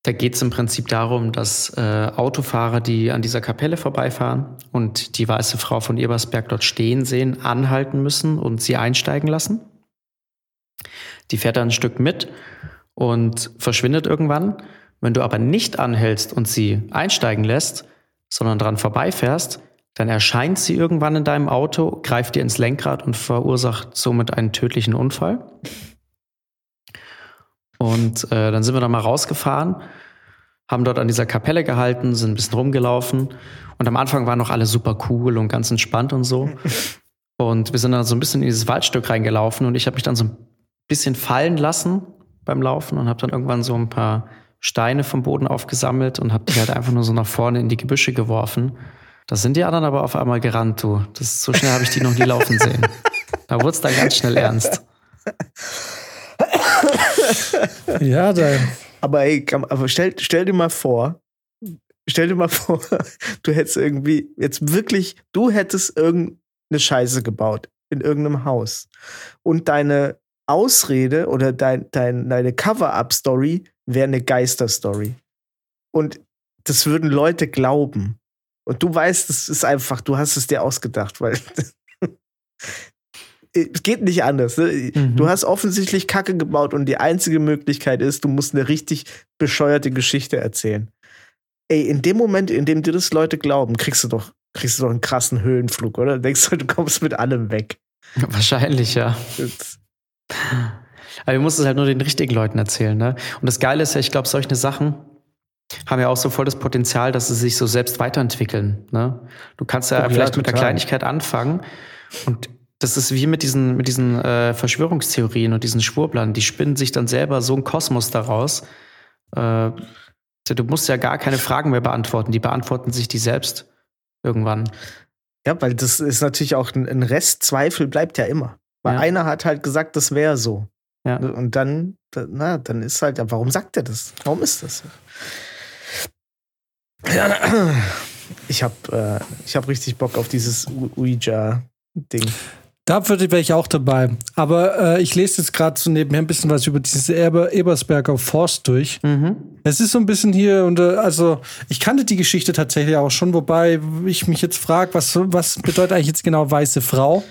da geht es im Prinzip darum, dass äh, Autofahrer, die an dieser Kapelle vorbeifahren und die weiße Frau von Ebersberg dort stehen sehen, anhalten müssen und sie einsteigen lassen. Die fährt dann ein Stück mit und verschwindet irgendwann. Wenn du aber nicht anhältst und sie einsteigen lässt, sondern dran vorbeifährst, dann erscheint sie irgendwann in deinem Auto, greift dir ins Lenkrad und verursacht somit einen tödlichen Unfall. Und äh, dann sind wir da mal rausgefahren, haben dort an dieser Kapelle gehalten, sind ein bisschen rumgelaufen. Und am Anfang waren noch alle super cool und ganz entspannt und so. Und wir sind dann so ein bisschen in dieses Waldstück reingelaufen und ich habe mich dann so ein bisschen fallen lassen beim Laufen und habe dann irgendwann so ein paar Steine vom Boden aufgesammelt und habe die halt einfach nur so nach vorne in die Gebüsche geworfen. Da sind die anderen aber auf einmal gerannt, du. Das, so schnell habe ich die noch nie laufen sehen. Da wurde es dann ganz schnell ernst. Ja, da, Aber ey, aber stell, stell dir mal vor, stell dir mal vor, du hättest irgendwie jetzt wirklich, du hättest irgendeine Scheiße gebaut in irgendeinem Haus. Und deine Ausrede oder dein, dein, deine Cover-Up-Story wäre eine Geister-Story. Und das würden Leute glauben. Und du weißt, es ist einfach, du hast es dir ausgedacht, weil es geht nicht anders. Ne? Mhm. Du hast offensichtlich Kacke gebaut und die einzige Möglichkeit ist, du musst eine richtig bescheuerte Geschichte erzählen. Ey, in dem Moment, in dem dir das Leute glauben, kriegst du doch, kriegst du doch einen krassen Höhenflug, oder? Denkst du, du kommst mit allem weg. Wahrscheinlich, ja. Aber du musst es halt nur den richtigen Leuten erzählen, ne? Und das Geile ist ja, ich glaube, solche Sachen haben ja auch so voll das Potenzial, dass sie sich so selbst weiterentwickeln. Ne? Du kannst ja Oh ja, vielleicht mit der. Kleinigkeit anfangen und das ist wie mit diesen, mit diesen äh, Verschwörungstheorien und diesen Schwurblern. Die spinnen sich dann selber so einen Kosmos daraus. Äh, du musst ja gar keine Fragen mehr beantworten. Die beantworten sich die selbst irgendwann. Ja, weil das ist natürlich auch ein, ein Restzweifel bleibt ja immer. Weil Ja. einer hat halt gesagt, das wäre so. Ja. Und dann, da- na, dann ist halt, ja, warum sagt er das? Warum ist das so? Ja, na, ich habe äh, ich hab richtig Bock auf dieses Ouija-Ding. Da würde wäre ich auch dabei. Aber äh, ich lese jetzt gerade so nebenher ein bisschen was über dieses Eber, Ebersberger Forst durch. Mhm. Es ist so ein bisschen hier und äh, also ich kannte die Geschichte tatsächlich auch schon, wobei ich mich jetzt frage, was, was bedeutet eigentlich jetzt genau weiße Frau?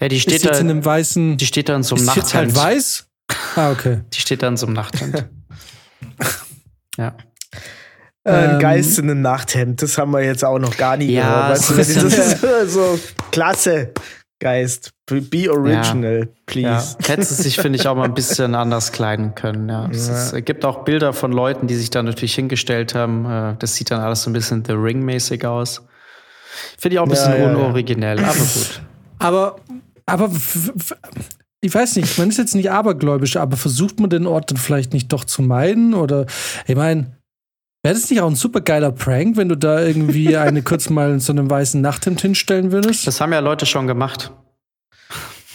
Ja, die Ist steht, jetzt da, in einem weißen. die steht da in so einem ist jetzt halt Nachthemd. weiß? Ah, okay. die steht da in so einem Nachthemd. ja. Äh, Ein Ähm, Geist in einem Nachthemd, das haben wir jetzt auch noch gar nie Ja, gehört. Weißt du, das ist so klasse. Geist, be original, please. Ja, hätte sie sich, finde ich, auch mal ein bisschen anders kleiden können. Ja. Es Ja. ist, es gibt auch Bilder von Leuten, die sich da natürlich hingestellt haben. Äh, Das sieht dann alles so ein bisschen The Ring-mäßig aus. Finde ich auch ein bisschen Ja, ja, ja. unoriginell, aber gut. Aber, aber ich weiß nicht, man ist jetzt nicht abergläubisch, aber versucht man den Ort dann vielleicht nicht doch zu meiden? Oder ich meine, wäre das nicht auch ein super geiler Prank, wenn du da irgendwie eine kurz mal in so einem weißen Nachthemd hinstellen würdest? Das haben ja Leute schon gemacht.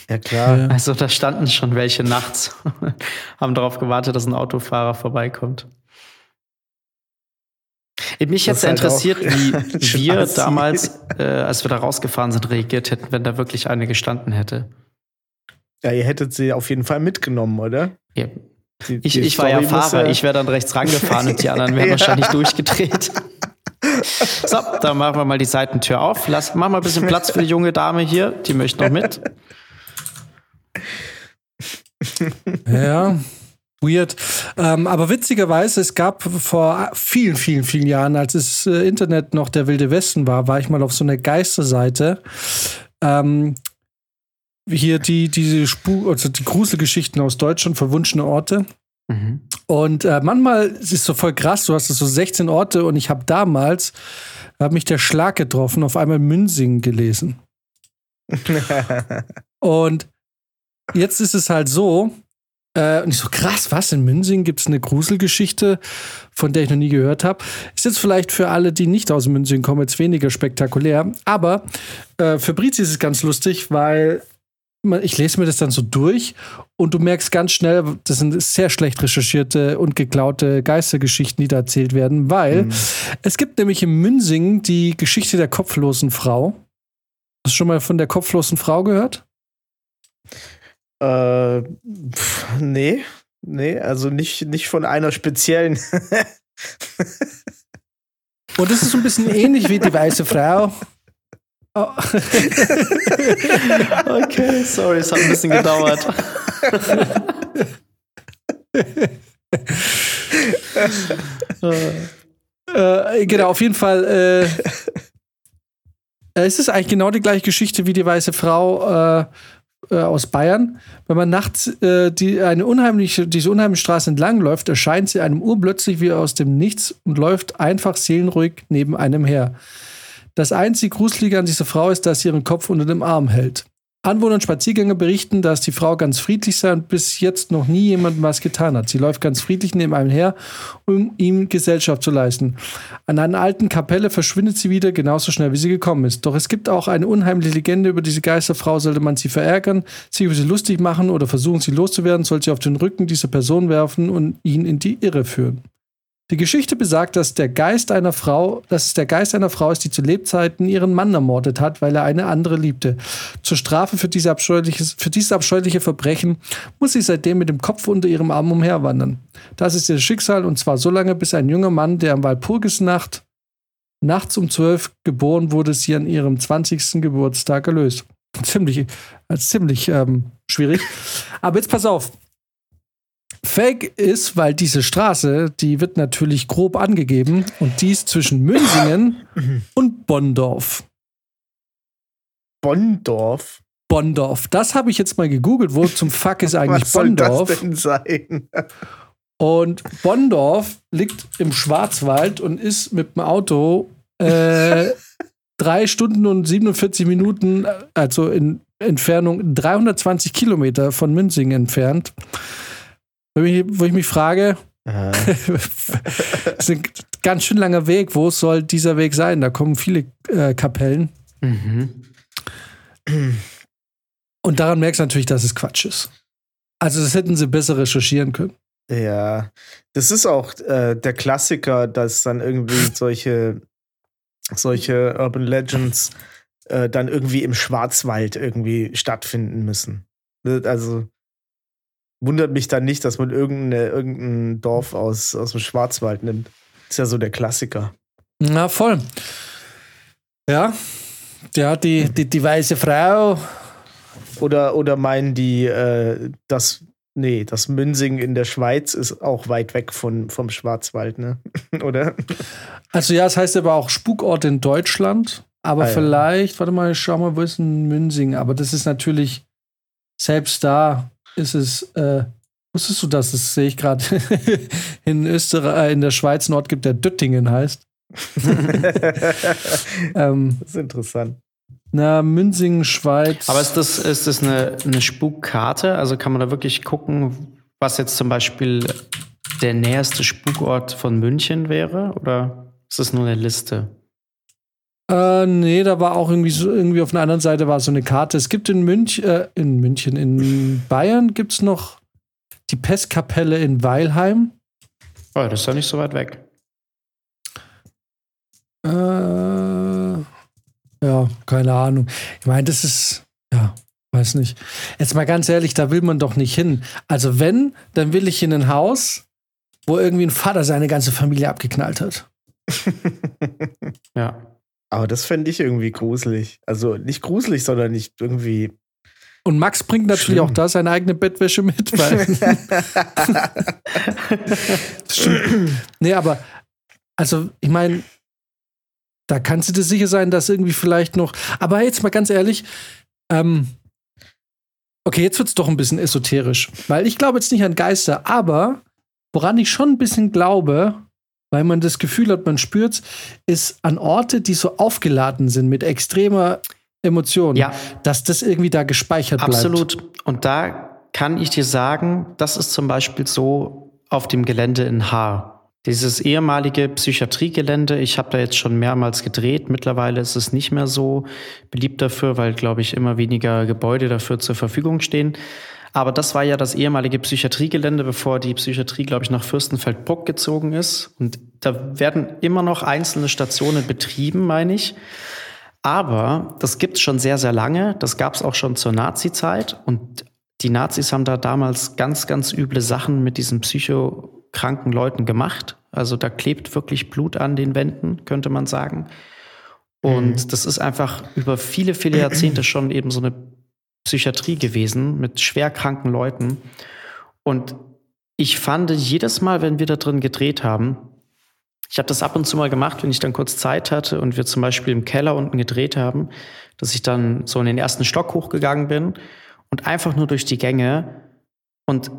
Ja, klar. Ja. Also da standen schon welche nachts, haben darauf gewartet, dass ein Autofahrer vorbeikommt. Mich Das jetzt ist halt interessiert, wie wir damals, äh, als wir da rausgefahren sind, reagiert hätten, wenn da wirklich eine gestanden hätte. Ja, ihr hättet sie auf jeden Fall mitgenommen, oder? Ja. Die- Ich, die ich war ja Fahrer, ich wäre dann rechts rangefahren und die anderen wären Ja. wahrscheinlich durchgedreht. So, dann machen wir mal die Seitentür auf. Lass, mach mal ein bisschen Platz für die junge Dame hier, die möchte noch mit. Ja, weird. Ähm, aber witzigerweise, es gab vor vielen, vielen, vielen Jahren, als das äh, Internet noch der Wilde Westen war, war ich mal auf so einer Geisterseite. Ähm, hier die, diese Spuk, also die Gruselgeschichten aus Deutschland, verwunschene Orte. Mhm. Und äh, manchmal ist es so voll krass, du hast so 16 Orte und ich habe damals, hat mich der Schlag getroffen, auf einmal Münsingen gelesen. Und jetzt ist es halt so, äh, und ich so, krass, was? In Münsingen gibt es eine Gruselgeschichte, von der ich noch nie gehört habe. Ist jetzt vielleicht für alle, die nicht aus Münsingen kommen, jetzt weniger spektakulär. Aber äh, für Brizi ist es ganz lustig, weil ich lese mir das dann so durch und du merkst ganz schnell, das sind sehr schlecht recherchierte und geklaute Geistergeschichten, die da erzählt werden, weil es gibt nämlich in Münsingen die Geschichte der kopflosen Frau. Hast du schon mal von der kopflosen Frau gehört? Äh, pf, nee, nee, also nicht, nicht von einer speziellen. Und es ist so ein bisschen ähnlich wie die weiße Frau. Oh. Okay, sorry, es hat ein bisschen gedauert. Äh, genau, auf jeden Fall. Äh, es ist eigentlich genau die gleiche Geschichte wie die weiße Frau äh, äh, aus Bayern. Wenn man nachts äh, die, eine unheimliche, diese unheimliche Straße entlang läuft, erscheint sie einem urplötzlich wie aus dem Nichts und läuft einfach seelenruhig neben einem her. Das einzige Gruselige an dieser Frau ist, dass sie ihren Kopf unter dem Arm hält. Anwohner und Spaziergänger berichten, dass die Frau ganz friedlich sei und bis jetzt noch nie jemandem was getan hat. Sie läuft ganz friedlich neben einem her, um ihm Gesellschaft zu leisten. An einer alten Kapelle verschwindet sie wieder genauso schnell, wie sie gekommen ist. Doch es gibt auch eine unheimliche Legende über diese Geisterfrau. Sollte man sie verärgern, sich über sie lustig machen oder versuchen, sie loszuwerden, soll sie auf den Rücken dieser Person werfen und ihn in die Irre führen. Die Geschichte besagt, dass der Geist einer Frau, dass es der Geist einer Frau ist, die zu Lebzeiten ihren Mann ermordet hat, weil er eine andere liebte. Zur Strafe für, diese für dieses abscheuliche Verbrechen muss sie seitdem mit dem Kopf unter ihrem Arm umherwandern. Das ist ihr Schicksal und zwar so lange, bis ein junger Mann, der am Walpurgisnacht nachts um zwölf geboren wurde, sie an ihrem 20. Geburtstag erlöst. Ziemlich, äh, ziemlich ähm, schwierig. Aber jetzt pass auf. Fake ist, weil diese Straße, die wird natürlich grob angegeben und die ist zwischen Münsingen und Bonndorf. Bonndorf. Bonndorf. Das habe ich jetzt mal gegoogelt. Wo zum Fuck ist eigentlich Was soll Bonndorf? das denn sein? Und Bonndorf liegt im Schwarzwald und ist mit dem Auto äh, drei Stunden und 47 Minuten, also in Entfernung 320 Kilometer von Münsingen entfernt. Wo ich, wo ich mich frage, ist ein ganz schön langer Weg. Wo soll dieser Weg sein? Da kommen viele äh, Kapellen. Mhm. Und daran merkst du natürlich, dass es Quatsch ist. Also das hätten sie besser recherchieren können. Ja, das ist auch äh, der Klassiker, dass dann irgendwie solche, solche Urban Legends äh, dann irgendwie im Schwarzwald irgendwie stattfinden müssen. Also wundert mich dann nicht, dass man irgendeine, irgendein Dorf aus, aus dem Schwarzwald nimmt. Ist ja so der Klassiker. Na, voll. Ja, ja, die, die, die weiße Frau. Oder, oder meinen die, äh, dass, nee, das Münsing in der Schweiz ist auch weit weg von, vom Schwarzwald, ne? oder? Also ja, es heißt aber auch Spukort in Deutschland. Aber ah, vielleicht, ja. warte mal, schau mal, wo ist ein Münsing? Aber das ist natürlich, selbst da ist es, äh, wusstest du das? Das sehe ich gerade in Österreich, äh, in der Schweiz einen Ort gibt, der Döttingen heißt. ähm, das ist interessant. Na, Münsingen, Schweiz. Aber ist das, ist das eine, eine Spukkarte? Also kann man da wirklich gucken, was jetzt zum Beispiel der näherste Spukort von München wäre? Oder ist das nur eine Liste? Äh, nee, da war auch irgendwie so, irgendwie auf einer anderen Seite war so eine Karte. Es gibt in München, äh, in München, in Bayern gibt es noch die Pestkapelle in Weilheim. Oh, das ist doch nicht so weit weg. Äh, ja, keine Ahnung. Ich meine, das ist, ja, weiß nicht. Jetzt mal ganz ehrlich, da will man doch nicht hin. Also wenn, dann will ich in ein Haus, wo irgendwie ein Vater seine ganze Familie abgeknallt hat. ja. Aber das fände ich irgendwie gruselig. Also nicht gruselig, sondern nicht irgendwie. Und Max bringt natürlich Schlimm. auch da seine eigene Bettwäsche mit, weil. nee, aber also ich meine, da kannst du dir sicher sein, dass irgendwie vielleicht noch. Aber jetzt mal ganz ehrlich, ähm, okay, jetzt wird es doch ein bisschen esoterisch, weil ich glaube jetzt nicht an Geister, aber woran ich schon ein bisschen glaube, weil man das Gefühl hat, man spürt ist an Orte, die so aufgeladen sind mit extremer Emotion, ja. dass das irgendwie da gespeichert bleibt. Absolut. Und da kann ich dir sagen, das ist zum Beispiel so auf dem Gelände in Haar. Dieses ehemalige Psychiatriegelände, ich habe da jetzt schon mehrmals gedreht. Mittlerweile ist es nicht mehr so beliebt dafür, weil, glaube ich, immer weniger Gebäude dafür zur Verfügung stehen. Aber das war ja das ehemalige Psychiatriegelände, bevor die Psychiatrie, glaube ich, nach Fürstenfeldbruck gezogen ist. Und da werden immer noch einzelne Stationen betrieben, meine ich. Aber das gibt es schon sehr, sehr lange. Das gab es auch schon zur Nazi-Zeit. Und die Nazis haben da damals ganz, ganz üble Sachen mit diesen Psycho kranken Leuten gemacht. Also da klebt wirklich Blut an den Wänden, könnte man sagen. Und mhm. das ist einfach über viele, viele Jahrzehnte schon eben so eine Psychiatrie gewesen mit schwer kranken Leuten. Und ich fand jedes Mal, wenn wir da drin gedreht haben, ich habe das ab und zu mal gemacht, wenn ich dann kurz Zeit hatte und wir zum Beispiel im Keller unten gedreht haben, dass ich dann so in den ersten Stock hochgegangen bin und einfach nur durch die Gänge und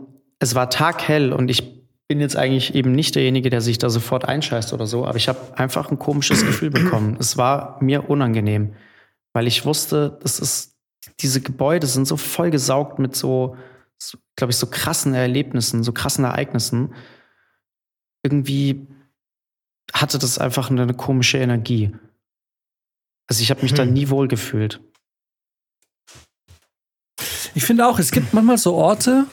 es war taghell und ich bin jetzt eigentlich eben nicht derjenige, der sich da sofort einscheißt oder so, aber ich habe einfach ein komisches Gefühl bekommen. Es war mir unangenehm, weil ich wusste, das ist, diese Gebäude sind so vollgesaugt mit so, glaube ich, so krassen Erlebnissen, so krassen Ereignissen. Irgendwie hatte das einfach eine, eine komische Energie. Also ich habe mich hm. da nie wohl gefühlt. Ich finde auch, es gibt manchmal so Orte,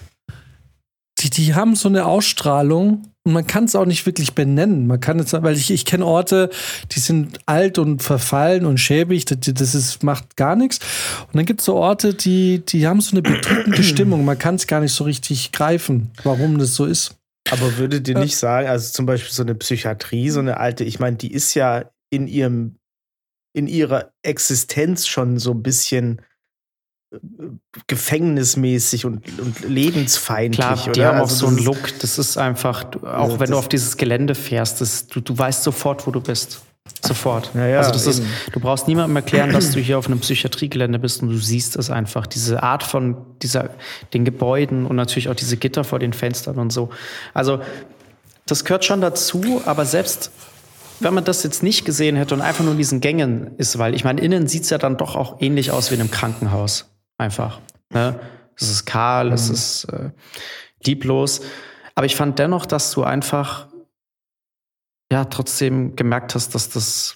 die, die haben so eine Ausstrahlung und man kann es auch nicht wirklich benennen. Man kann es, weil ich, ich kenne Orte, die sind alt und verfallen und schäbig, das, das ist, macht gar nichts. Und dann gibt es so Orte, die, die haben so eine bedrückende Stimmung. Man kann es gar nicht so richtig greifen, warum das so ist. Aber würdet ihr nicht sagen, also zum Beispiel so eine Psychiatrie, so eine alte, ich meine, die ist ja in ihrem, in ihrer Existenz schon so ein bisschen gefängnismäßig und, und lebensfeindlich. Klar, die oder? haben also auch so einen Look. Das ist einfach, auch also wenn du auf dieses Gelände fährst, das, du, du weißt sofort, wo du bist. Sofort. Ja, ja, also das ist, du brauchst niemandem erklären, dass du hier auf einem Psychiatriegelände bist und du siehst es einfach. Diese Art von dieser, den Gebäuden und natürlich auch diese Gitter vor den Fenstern und so. Also das gehört schon dazu, aber selbst wenn man das jetzt nicht gesehen hätte und einfach nur in diesen Gängen ist, weil ich meine, innen sieht es ja dann doch auch ähnlich aus wie in einem Krankenhaus. Einfach. Ne? Es ist kahl, mhm. es ist äh, lieblos. Aber ich fand dennoch, dass du einfach ja trotzdem gemerkt hast, dass das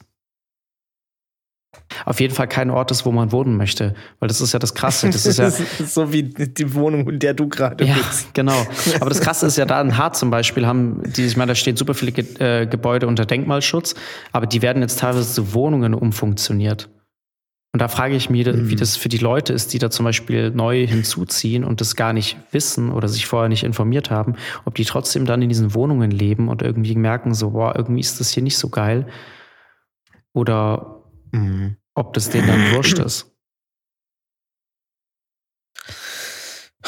auf jeden Fall kein Ort ist, wo man wohnen möchte. Weil das ist ja das Krasse. Das ist ja so wie die Wohnung, in der du gerade ja, bist. genau. Aber das Krasse ist ja da in Hart zum Beispiel haben die, ich meine, da stehen super viele Ge äh, Gebäude unter Denkmalschutz, aber die werden jetzt teilweise zu Wohnungen umfunktioniert. Und da frage ich mich, mhm. wie das für die Leute ist, die da zum Beispiel neu hinzuziehen und das gar nicht wissen oder sich vorher nicht informiert haben, ob die trotzdem dann in diesen Wohnungen leben und irgendwie merken so, boah, irgendwie ist das hier nicht so geil. Oder mhm. ob das denen dann wurscht ist.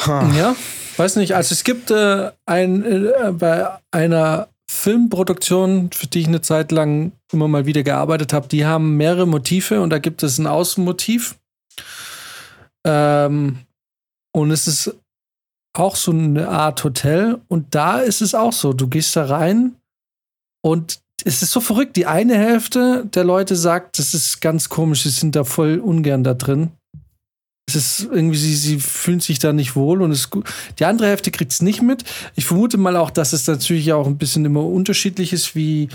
Ja, weiß nicht. Also es gibt äh, ein, äh, bei einer Filmproduktion, für die ich eine Zeit lang immer mal wieder gearbeitet habe, die haben mehrere Motive und da gibt es ein Außenmotiv. Ähm, und es ist auch so eine Art Hotel und da ist es auch so. Du gehst da rein und es ist so verrückt. Die eine Hälfte der Leute sagt, das ist ganz komisch, sie sind da voll ungern da drin. Es ist irgendwie, sie, sie fühlen sich da nicht wohl und es gut. Die andere Hälfte kriegt es nicht mit. Ich vermute mal auch, dass es natürlich auch ein bisschen immer unterschiedlich ist, wie,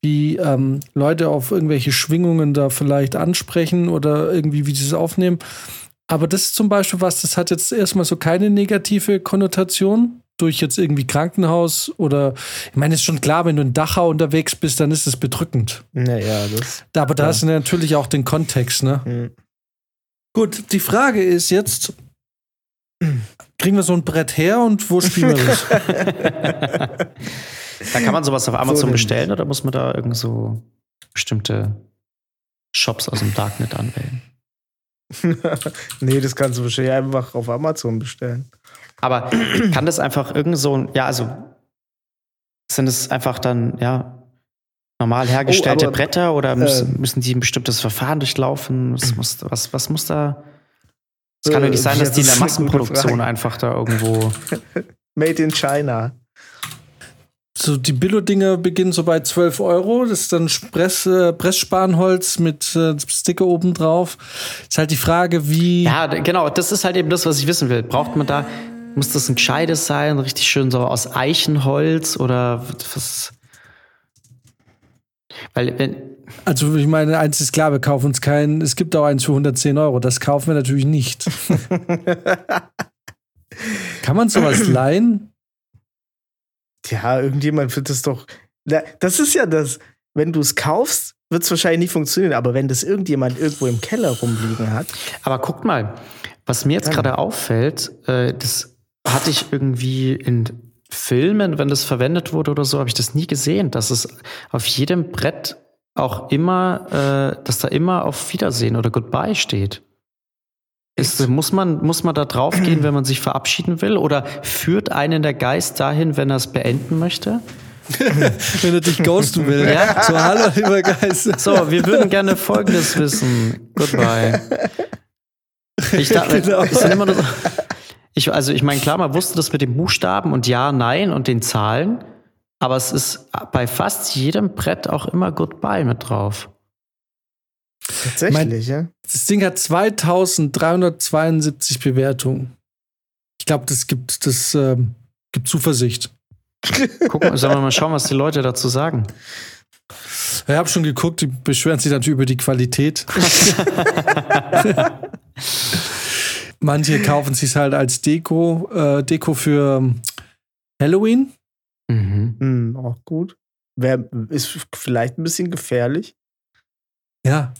wie ähm, Leute auf irgendwelche Schwingungen da vielleicht ansprechen oder irgendwie, wie sie es aufnehmen. Aber das ist zum Beispiel was, das hat jetzt erstmal so keine negative Konnotation durch jetzt irgendwie Krankenhaus oder ich meine, ist schon klar, wenn du in Dachau unterwegs bist, dann ist es bedrückend. Naja, das. Aber da ja. hast du natürlich auch den Kontext, ne? Mhm. Gut, die Frage ist jetzt, kriegen wir so ein Brett her und wo spielen wir das? da kann man sowas auf Amazon so bestellen oder muss man da irgend so bestimmte Shops aus dem Darknet anwählen? nee, das kannst du wahrscheinlich einfach auf Amazon bestellen. Aber kann das einfach irgend so, ja, also sind es einfach dann, ja, normal hergestellte oh, aber, Bretter oder müssen, äh, müssen die ein bestimmtes Verfahren durchlaufen? Was muss, was, was muss da? Es kann doch nicht sein, dass die in der Massenproduktion einfach da irgendwo. Made in China. So, die Billo-Dinger beginnen so bei 12 Euro. Das ist dann Press, äh, Pressspanholz mit äh, Sticker oben drauf. Ist halt die Frage, wie. Ja, genau, das ist halt eben das, was ich wissen will. Braucht man da, muss das ein gescheites sein, richtig schön so aus Eichenholz oder was? Weil wenn also ich meine, eins ist klar, wir kaufen uns keinen, es gibt auch eins für 110 Euro, das kaufen wir natürlich nicht. Kann man sowas leihen? Tja, irgendjemand wird das doch. Das ist ja das, wenn du es kaufst, wird es wahrscheinlich nicht funktionieren, aber wenn das irgendjemand irgendwo im Keller rumliegen hat. Aber guckt mal, was mir jetzt gerade auffällt, äh, das hatte ich irgendwie in Filmen, wenn das verwendet wurde oder so, habe ich das nie gesehen, dass es auf jedem Brett auch immer, äh, dass da immer auf Wiedersehen oder Goodbye steht. Ist, muss, man, muss man da drauf gehen, wenn man sich verabschieden will? Oder führt einen der Geist dahin, wenn er es beenden möchte? wenn er dich ghosten will. Ja? So, hallo, lieber Geist. So, wir würden gerne Folgendes wissen. Goodbye. Ich dachte, genau. sind immer nur so, ich, also ich meine, klar, man wusste das mit den Buchstaben und Ja, Nein und den Zahlen, aber es ist bei fast jedem Brett auch immer Goodbye mit drauf. Tatsächlich, mein, ja. Das Ding hat 2372 Bewertungen. Ich glaube, das gibt, das äh, gibt Zuversicht. Gucken, sollen wir mal schauen, was die Leute dazu sagen. Ich habe schon geguckt, die beschweren sich natürlich über die Qualität. Manche kaufen sich halt als Deko, äh, Deko für Halloween. Mhm. Mhm, auch gut. Wär, ist vielleicht ein bisschen gefährlich. Ja.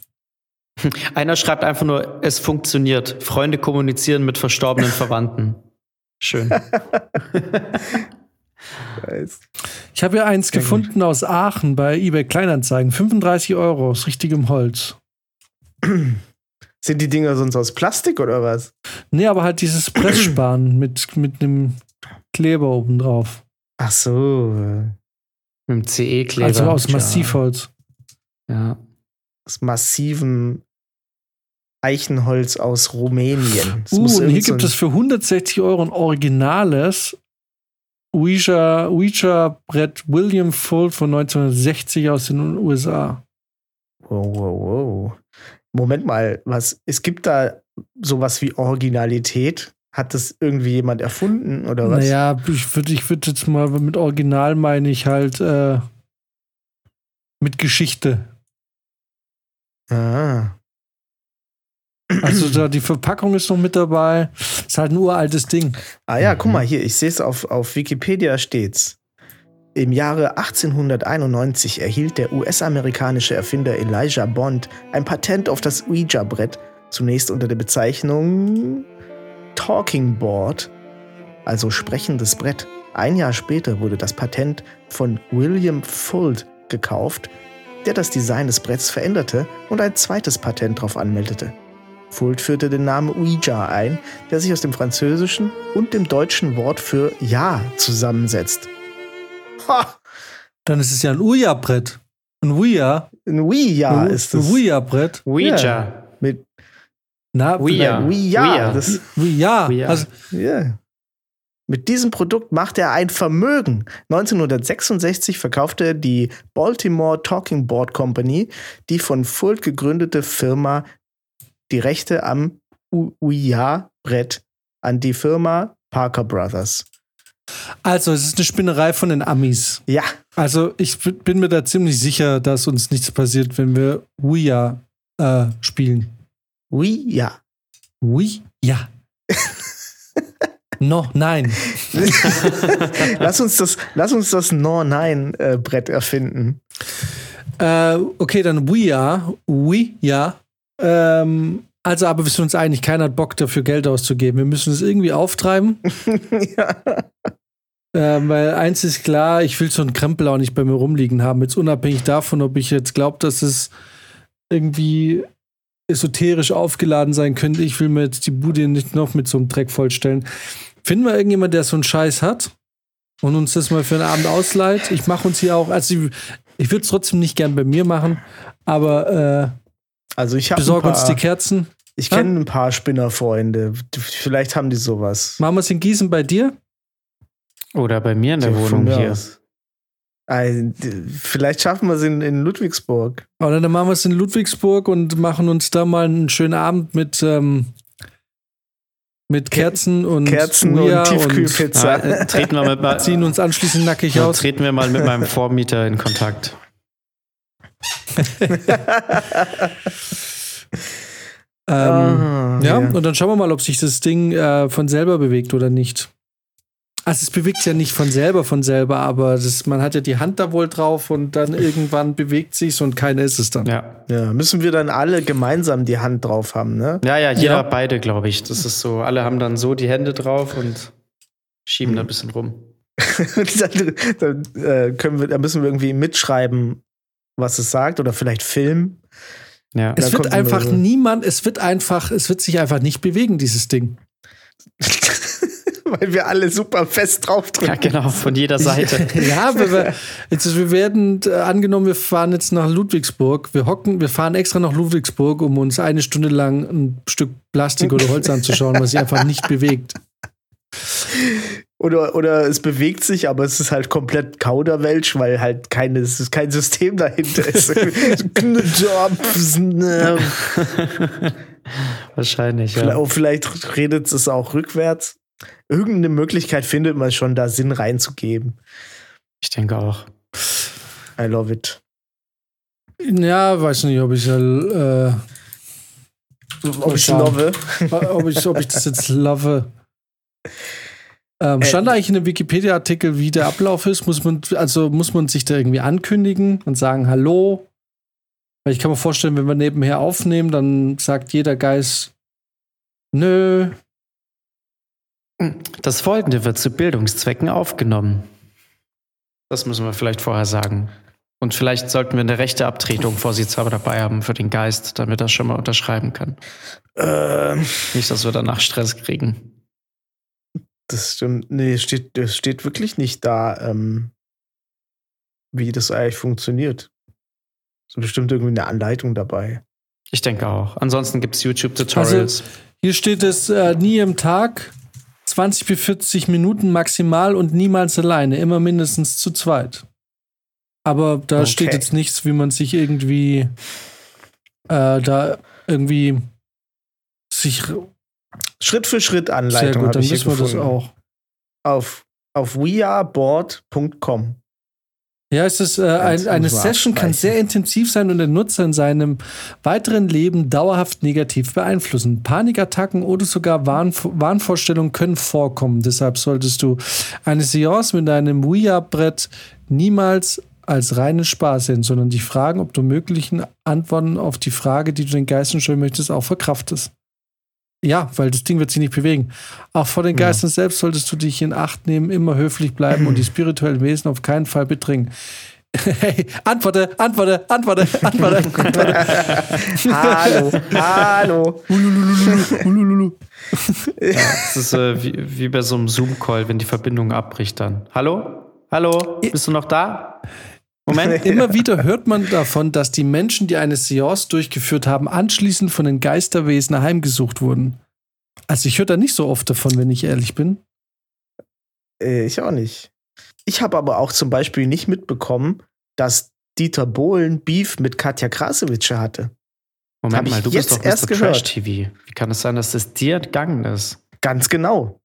Einer schreibt einfach nur, es funktioniert. Freunde kommunizieren mit verstorbenen Verwandten. Schön. ich habe ja eins gefunden aus Aachen bei eBay Kleinanzeigen. 35 Euro aus richtigem Holz. Sind die Dinger sonst aus Plastik oder was? Nee, aber halt dieses Pressspan mit, mit einem Kleber oben drauf. Ach so. Mit dem CE-Kleber. Also aus Massivholz. Ja. Aus massivem Eichenholz aus Rumänien. Das uh, und hier gibt es für 160 Euro ein originales Ouija, Ouija Brett William Fold von 1960 aus den USA. Wow, wow, wow. Moment mal, was, es gibt da sowas wie Originalität? Hat das irgendwie jemand erfunden oder was? Naja, ich würde ich würd jetzt mal mit Original meine ich halt äh, mit Geschichte. Ah. Also da, die Verpackung ist noch mit dabei. Ist halt ein uraltes Ding. Ah ja, guck mal hier, ich sehe es auf, auf Wikipedia steht's. Im Jahre 1891 erhielt der US-amerikanische Erfinder Elijah Bond ein Patent auf das Ouija-Brett, zunächst unter der Bezeichnung Talking Board, also sprechendes Brett. Ein Jahr später wurde das Patent von William Fuld gekauft, der das Design des Bretts veränderte und ein zweites Patent darauf anmeldete. Fuld führte den Namen Ouija ein, der sich aus dem französischen und dem deutschen Wort für Ja zusammensetzt. Ha! Dann ist es ja ein Ouija-Brett. Ein Ouija. Ein Ouija ist Ein es. Ouija-Brett. Ouija. Ja. Mit Na, Ouija. Ouija. Ouija. Das, Ouija. Ouija. Also, ja. Mit diesem Produkt machte er ein Vermögen. 1966 verkaufte er die Baltimore Talking Board Company, die von Fuld gegründete Firma, die Rechte am Ouija-Brett an die Firma Parker Brothers. Also, es ist eine Spinnerei von den Amis. Ja, Also, ich bin mir da ziemlich sicher, dass uns nichts passiert, wenn wir Ouija äh, spielen. Ouija. Ouija. no, nein. lass uns das, lass uns das No-Nein-Brett erfinden. Äh, okay, dann Ouija. Ouija. Ähm, also, aber wir sind uns einig, keiner hat Bock dafür Geld auszugeben. Wir müssen es irgendwie auftreiben. Ähm, weil eins ist klar, ich will so einen Krempel auch nicht bei mir rumliegen haben. Jetzt unabhängig davon, ob ich jetzt glaube, dass es irgendwie esoterisch aufgeladen sein könnte. Ich will mir jetzt die Bude nicht noch mit so einem Dreck vollstellen. Finden wir irgendjemand, der so einen Scheiß hat und uns das mal für einen Abend ausleiht? Ich mache uns hier auch, also ich, ich würde es trotzdem nicht gern bei mir machen, aber Also ich äh, habe besorge ein uns die Kerzen. ich kenne ein paar Spinnerfreunde. Vielleicht haben die sowas. Machen wir es in Gießen bei dir? Oder bei mir in der von Wohnung hier. d- Vielleicht schaffen wir es in, in Ludwigsburg. Oder dann machen wir es in Ludwigsburg und machen uns da mal einen schönen Abend mit, ähm, mit Kerzen und Kerzen Ouija und Tiefkühlpizza. Ja, äh, treten, wir mit, und ziehen uns anschließend nackig ja, aus. treten wir mal mit meinem Vormieter in Kontakt. Ähm, Ah, ja, und dann schauen wir mal, ob sich das Ding äh, von selber bewegt oder nicht. Also es bewegt sich ja nicht von selber von selber, aber das, man hat ja die Hand da wohl drauf und dann irgendwann bewegt sich's und keiner ist es dann. Ja, ja, müssen wir dann alle gemeinsam die Hand drauf haben, ne? ja, ja jeder Ja. beide, glaube ich. Das ist so, alle haben dann so die Hände drauf und schieben da ein bisschen rum. Dann, dann, äh, können wir, da müssen wir irgendwie mitschreiben, was es sagt oder vielleicht filmen. Ja. Es wird einfach niemand, es wird einfach, es wird sich einfach nicht bewegen, dieses Ding. Weil wir alle super fest drauf ja, drücken. genau, von jeder Seite. ja, aber wir, jetzt, wir werden, äh, angenommen, wir fahren jetzt nach Ludwigsburg. Wir hocken, wir fahren extra nach Ludwigsburg, um uns eine Stunde lang ein Stück Plastik oder Holz anzuschauen, was sich einfach nicht bewegt. Oder, oder es bewegt sich, aber es ist halt komplett Kauderwelsch, weil halt keine, es ist kein System dahinter ist. Wahrscheinlich, ja. Oh, Vielleicht redet es auch rückwärts. Irgendeine Möglichkeit findet man schon, da Sinn reinzugeben. Ich denke auch. I love it. Ja, weiß nicht, ob ich, äh, Ob ich love. ob ich, ob ich das jetzt love. Ähm, Äh, stand eigentlich in einem Wikipedia-Artikel, wie der Ablauf ist? Muss man, also muss man sich da irgendwie ankündigen und sagen Hallo? Weil ich kann mir vorstellen, wenn wir nebenher aufnehmen, dann sagt jeder Geist Nö. Das folgende wird zu Bildungszwecken aufgenommen. Das müssen wir vielleicht vorher sagen. Und vielleicht sollten wir eine rechte Abtretung vorsichtshalber dabei haben für den Geist, damit er schon mal unterschreiben kann. Ähm, Nicht, dass wir danach Stress kriegen. das stimmt. Nee, steht, das steht wirklich nicht da, ähm, wie das eigentlich funktioniert. Ist bestimmt irgendwie eine Anleitung dabei. Ich denke auch. Ansonsten gibt es YouTube-Tutorials. Hier steht es äh, nie im Tag, 20 bis 40 Minuten maximal und niemals alleine, immer mindestens zu zweit. Aber da Okay. steht jetzt nichts, wie man sich irgendwie äh, da irgendwie sich Schritt für Schritt sehr Anleitung gut, habe dann ich wissen wir das auch. Auf, auf weareboard.com. Ja, es ist äh, ein, eine Session kann sehr intensiv sein und den Nutzer in seinem weiteren Leben dauerhaft negativ beeinflussen. Panikattacken oder sogar Wahn, Wahnvorstellungen können vorkommen. Deshalb solltest du eine Seance mit deinem Ouija-Brett niemals als reinen Spaß sehen, sondern dich fragen, ob du möglichen Antworten auf die Frage, die du den Geistern stellen möchtest, auch verkraftest. Ja, weil das Ding wird sich nicht bewegen. Auch vor den Geistern ja. selbst solltest du dich in Acht nehmen, immer höflich bleiben und die spirituellen Wesen auf keinen Fall bedringen. Hey, antworte, antworte, antworte, antworte, antworte. hallo, hallo. ja, das ist äh, wie, wie bei so einem Zoom-Call, wenn die Verbindung abbricht dann. Hallo? Hallo? Bist du noch da? Moment. Immer wieder hört man davon, dass die Menschen, die eine Seance durchgeführt haben, anschließend von den Geisterwesen heimgesucht wurden. Also ich höre da nicht so oft davon, wenn ich ehrlich bin. Äh, ich auch nicht. Ich habe aber auch zum Beispiel nicht mitbekommen, dass Dieter Bohlen Beef mit Katja Krasowitsche hatte. Moment mal, du bist doch erst Trash TV. Wie kann es sein, dass das dir entgangen ist? Ganz genau.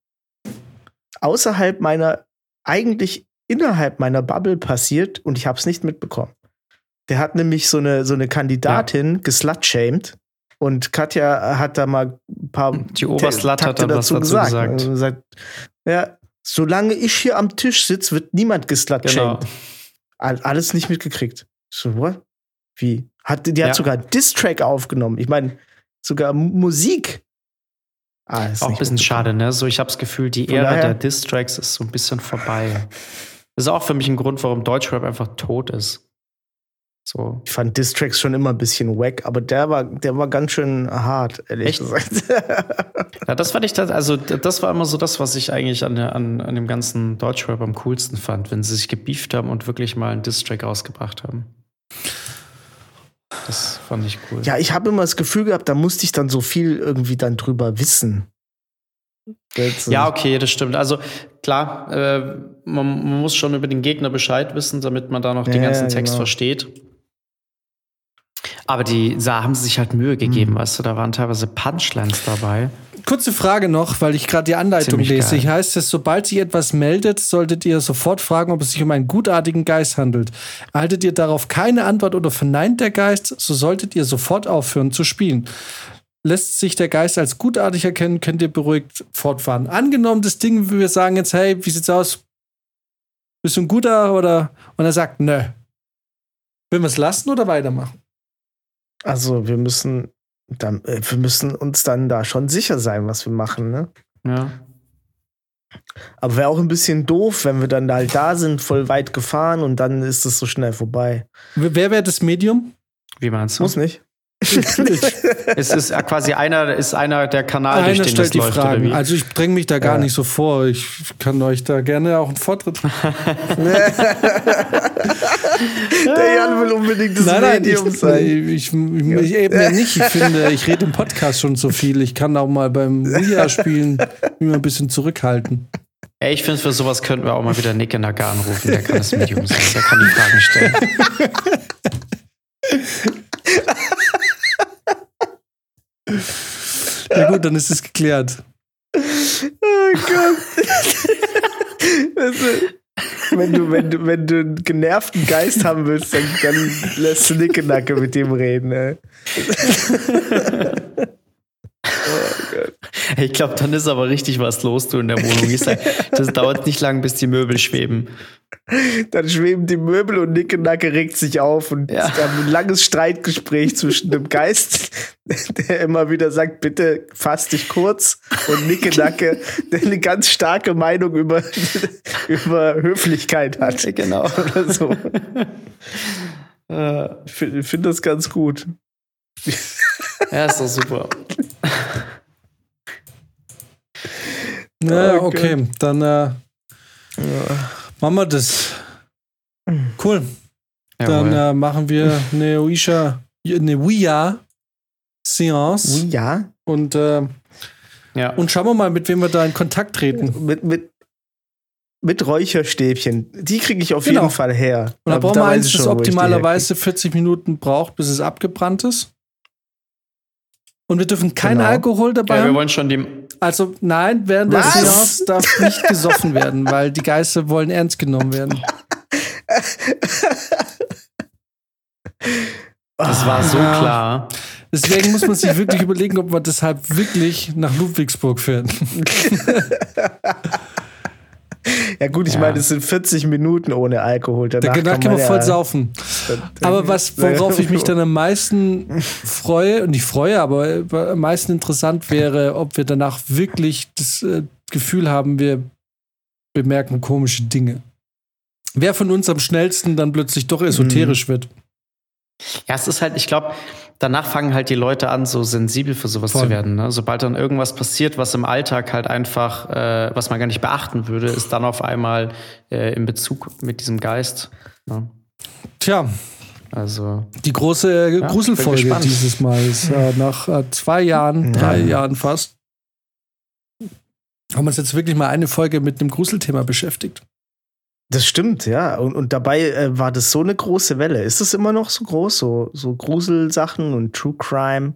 Außerhalb meiner eigentlich innerhalb meiner Bubble passiert und ich habe es nicht mitbekommen. Der hat nämlich so eine, so eine Kandidatin ja. geslutshamed und Katja hat da mal ein paar Die Oberslut hat dann dazu, was dazu gesagt. gesagt. sagt, ja, solange ich hier am Tisch sitze, wird niemand geslutshamed. Genau. Alles nicht mitgekriegt. So, what? Wie? Hat, die ja. hat sogar Diss-Track aufgenommen. Ich meine, sogar Musik. Ah, auch ein bisschen schade, ne? So, ich habe das Gefühl, die Ära der Diss-Tracks ist so ein bisschen vorbei. Das ist auch für mich ein Grund, warum Deutschrap einfach tot ist. So. Ich fand Distracks schon immer ein bisschen wack, aber der war, der war ganz schön hart, ehrlich Echt? gesagt. ja, das fand ich, das, also das war immer so das, was ich eigentlich an, an, an dem ganzen Deutschrap am coolsten fand, wenn sie sich gebieft haben und wirklich mal einen Distrack rausgebracht haben. Das fand ich cool. Ja, ich habe immer das Gefühl gehabt, da musste ich dann so viel irgendwie dann drüber wissen. Ja, okay, das stimmt. Also klar, äh, man, man, muss schon über den Gegner Bescheid wissen, damit man da noch ja, den ganzen Text genau. versteht. Aber die da haben sich halt Mühe gegeben, mhm. weißt du, da waren teilweise Punchlines dabei. Kurze Frage noch, weil ich gerade die Anleitung Ziemlich lese. Ich heißt es, sobald sich etwas meldet, solltet ihr sofort fragen, ob es sich um einen gutartigen Geist handelt. Erhaltet ihr darauf keine Antwort oder verneint der Geist, so solltet ihr sofort aufhören zu spielen lässt sich der Geist als gutartig erkennen, könnt ihr beruhigt fortfahren. Angenommen, das Ding, wir sagen jetzt, hey, wie sieht's aus? Bist du ein guter oder? Und er sagt, nö. Will wir es lassen oder weitermachen? Also, wir müssen, dann, äh, wir müssen uns dann da schon sicher sein, was wir machen, ne? Ja. Aber wäre auch ein bisschen doof, wenn wir dann halt da sind, voll weit gefahren und dann ist es so schnell vorbei. Wer wäre das Medium? Wie meinst du? Muss nicht. es ist quasi einer, ist einer der Kanal, einer durch den stellt das die läuft, Fragen. Also ich dränge mich da gar ja. nicht so vor. Ich kann euch da gerne auch einen Vortritt. der Jan will unbedingt das nein, nein, Medium ich, sein. Ich, ich, ich, eben ja nicht. Ich finde, ich rede im Podcast schon so viel. Ich kann auch mal beim Wii spielen immer ein bisschen zurückhalten. Ey, ich finde, für sowas könnten wir auch mal wieder Nick Nagar anrufen. Der kann das Medium sein. Der kann die Fragen stellen. Ja gut, dann ist es geklärt. Oh Gott. Wenn, du, wenn, du, wenn du einen genervten Geist haben willst, dann, dann lässt du Nickenacke mit dem reden. Ey. Oh ich glaube, dann ist aber richtig was los du in der Wohnung. das dauert nicht lang, bis die Möbel schweben. Dann schweben die Möbel und Nickenacke regt sich auf und ja. wir haben ein langes Streitgespräch zwischen dem Geist, der immer wieder sagt, bitte fass dich kurz und Nickenacke, der eine ganz starke Meinung über, über Höflichkeit hat. Genau. Oder so. Ich finde find das ganz gut. Ja, ist doch super. Na, okay, okay. dann äh, ja. machen wir das. Cool. Dann äh, machen wir eine Ouija, eine Ouija Seance. Ouija? Und, äh, ja. und schauen wir mal, mit wem wir da in Kontakt treten. Mit, mit, mit Räucherstäbchen. Die kriege ich auf genau. jeden Fall her. Und da brauchen wir eins, das optimalerweise 40 Minuten braucht, bis es abgebrannt ist. Und wir dürfen keinen genau. Alkohol dabei ja, wir wollen schon die. Also nein, während der Seance darf nicht gesoffen werden, weil die Geister wollen ernst genommen werden. Das war so Ja. klar. Deswegen muss man sich wirklich überlegen, ob man deshalb wirklich nach Ludwigsburg fährt. Ja, gut, ich Ja. meine, es sind 40 Minuten ohne Alkohol. Danach, Danach kann kann man ja- voll saufen. Aber was, worauf ich mich dann am meisten freue, und nicht freue, aber am meisten interessant wäre, ob wir danach wirklich das äh, Gefühl haben, wir bemerken komische Dinge. Wer von uns am schnellsten dann plötzlich doch esoterisch wird. Ja, es ist halt, ich glaube, danach fangen halt die Leute an, so sensibel für sowas Voll. zu werden. Ne? Sobald dann irgendwas passiert, was im Alltag halt einfach, äh, was man gar nicht beachten würde, ist dann auf einmal äh, in Bezug mit diesem Geist. Ne? Tja, Also, die große bin Gruselfolge gespannt. dieses Mal ist äh, nach äh, zwei Jahren, drei Jahren fast, haben wir uns jetzt wirklich mal eine Folge mit einem Gruselthema beschäftigt. Das stimmt, ja. Und, und dabei äh, war das so eine große Welle. Ist es immer noch so groß? So, so Gruselsachen und True Crime?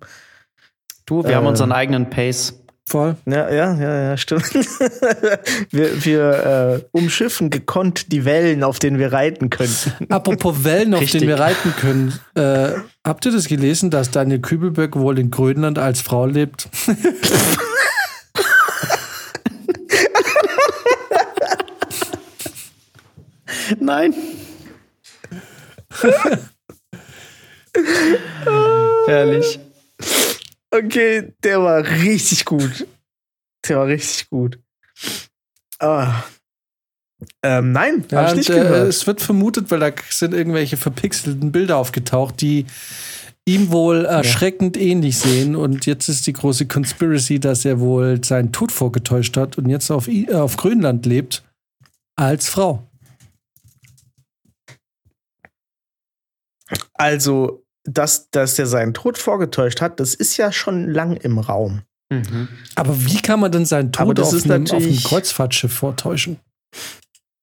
du, wir Äh. haben unseren eigenen Pace. Voll. Ja, ja, ja, ja, stimmt. wir wir äh, umschiffen gekonnt die Wellen, auf denen wir reiten könnten. Apropos Wellen, auf Richtig. denen wir reiten können. Äh, habt ihr das gelesen, dass Daniel Kübelberg wohl in Grönland als Frau lebt? Nein. Herrlich. Okay, der war richtig gut. Der war richtig gut. Ah. Ähm, nein, Ja, hab ich und, nicht äh, gehört. es wird vermutet, weil da sind irgendwelche verpixelten Bilder aufgetaucht, die ihm wohl erschreckend ähnlich sehen. Und jetzt ist die große Conspiracy, dass er wohl seinen Tod vorgetäuscht hat und jetzt auf, I- äh, auf Grönland lebt als Frau. Also, dass, dass der seinen Tod vorgetäuscht hat, das ist ja schon lang im Raum. Mhm. Aber wie kann man denn seinen Tod das auf ist einem, auf einem Kreuzfahrtschiff vortäuschen?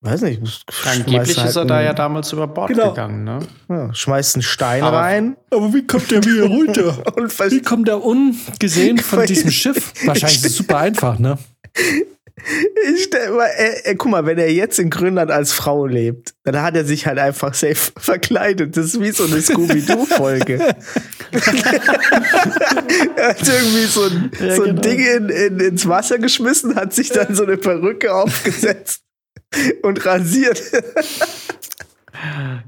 Weiß nicht. muss- Angeblich schmeißt ist er halt da ja damals über Bord Genau. gegangen, ne? Ja, schmeißt einen Stein Aber- rein Aber wie kommt der wieder runter? Wie kommt er ungesehen von diesem Schiff? Wahrscheinlich ist es super einfach, ne? Ich stell mal, er, er, guck mal, wenn er jetzt in Grönland als Frau lebt, dann hat er sich halt einfach safe verkleidet. Das ist wie so eine Scooby-Doo-Folge. er hat irgendwie so ein, Ja, so ein genau. Ding in, in, ins Wasser geschmissen, hat sich dann so eine Perücke aufgesetzt und rasiert.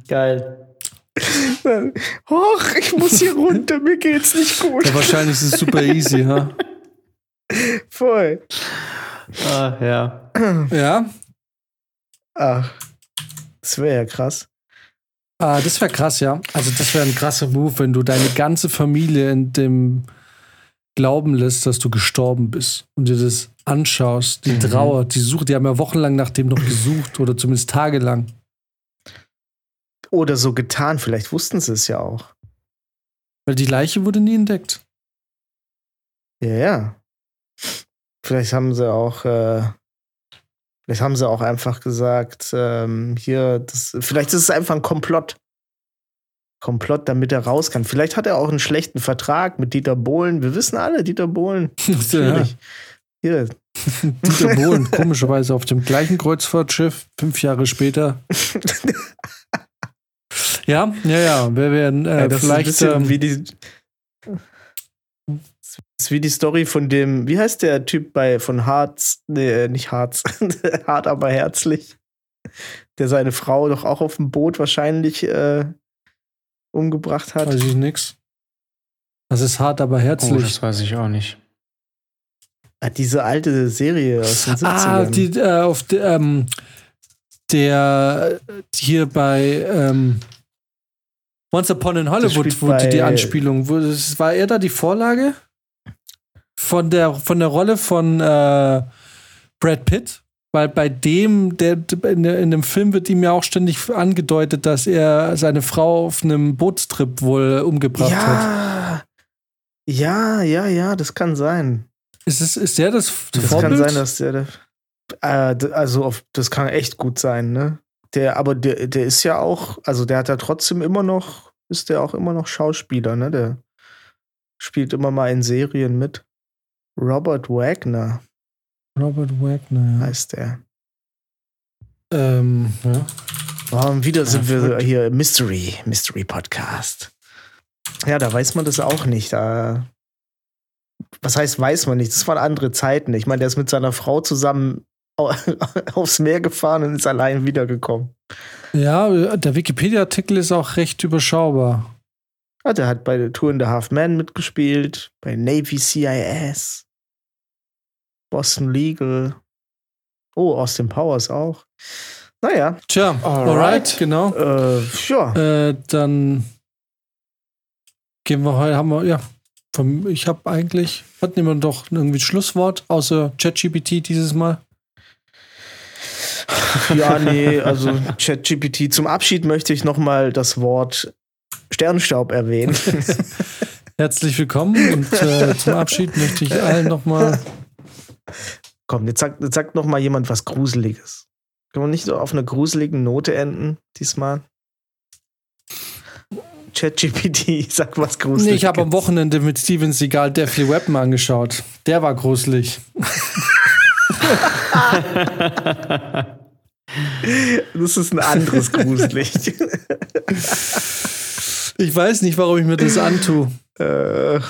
Geil. Och, ich muss hier runter, mir geht's nicht gut. Ja, wahrscheinlich ist es super easy, ha? Voll. Ah, ja. Ja, Ach, das wäre ja krass. Ah, das wäre krass, ja. Also das wäre ein krasser Move, wenn du deine ganze Familie in dem glauben lässt, dass du gestorben bist und dir das anschaust, die Trauer, die Suche, die haben ja wochenlang nach dem noch gesucht oder zumindest tagelang. Oder so getan, vielleicht wussten sie es ja auch. Weil die Leiche wurde nie entdeckt. Ja, ja. Vielleicht haben sie auch, äh, vielleicht haben sie auch einfach gesagt, ähm, hier, das, vielleicht ist es einfach ein Komplott. Komplott, damit er raus kann. Vielleicht hat er auch einen schlechten Vertrag mit Dieter Bohlen. Wir wissen alle, Dieter Bohlen. ja. Natürlich. Hier, Dieter Bohlen, komischerweise auf dem gleichen Kreuzfahrtschiff, fünf Jahre später. Ja, ja, ja. Wir werden äh, Ja, das vielleicht. ist ein bisschen ähm, wie die. Das ist wie die Story von dem, wie heißt der Typ bei von Harz, nee, nicht Harz, hart aber herzlich, der seine Frau doch auch auf dem Boot wahrscheinlich äh, umgebracht hat. weiß ich nix. Das ist hart, aber Oh, herzlich. das weiß ich auch nicht. Ah, diese alte Serie aus den 70ern. Ah, die, äh, auf de, ähm, der äh, hier bei ähm, Once Upon in Hollywood wurde die Anspielung. War er da die Vorlage? Von der, von der Rolle von äh, Brad Pitt? Weil bei dem, der in, in dem Film wird ihm ja auch ständig angedeutet, dass er seine Frau auf einem Bootstrip wohl umgebracht hat. ja, ja, ja, ja, das kann sein. Ist, es, ist der das, Das Vorbild? kann sein, dass der, äh, also auf, das kann echt gut sein, ne? Der, aber der, der ist ja auch, also der hat ja trotzdem immer noch, ist der auch immer noch Schauspieler, ne? Der spielt immer mal in Serien mit. Robert Wagner Robert Wagner, ja. heißt der. Ähm, ja. Oh, wieder sind wir hier Mystery, Mystery Podcast. Ja, da weiß man das auch nicht. Da, was heißt, weiß man nicht? Das waren andere Zeiten. Ich meine, der ist mit seiner Frau zusammen aufs Meer gefahren und ist allein wiedergekommen. Ja, der Wikipedia-Artikel ist auch recht überschaubar. Ja, der hat bei Tour in the Half Man mitgespielt, bei Navy CIS, Boston Legal. Oh, Austin Powers auch. Naja. Tja, alright, alright genau. Äh, ja. Äh, dann gehen wir heute, haben wir, ja, vom, ich habe eigentlich, hat niemand doch irgendwie ein Schlusswort, außer ChatGPT dieses Mal? Ja, nee, also ChatGPT. Zum Abschied möchte ich nochmal das Wort Sternstaub erwähnen. Herzlich willkommen und äh, zum Abschied möchte ich allen nochmal. Komm, jetzt sagt, jetzt sagt noch mal jemand was Gruseliges. Können wir nicht so auf einer gruseligen Note enden diesmal? ChatGPT, sag was Gruseliges. Nee, ich habe am Wochenende mit Steven Seagal Deathly Weapon angeschaut. Der war gruselig. das ist ein anderes gruselig. ich weiß nicht, warum ich mir das antue. Äh,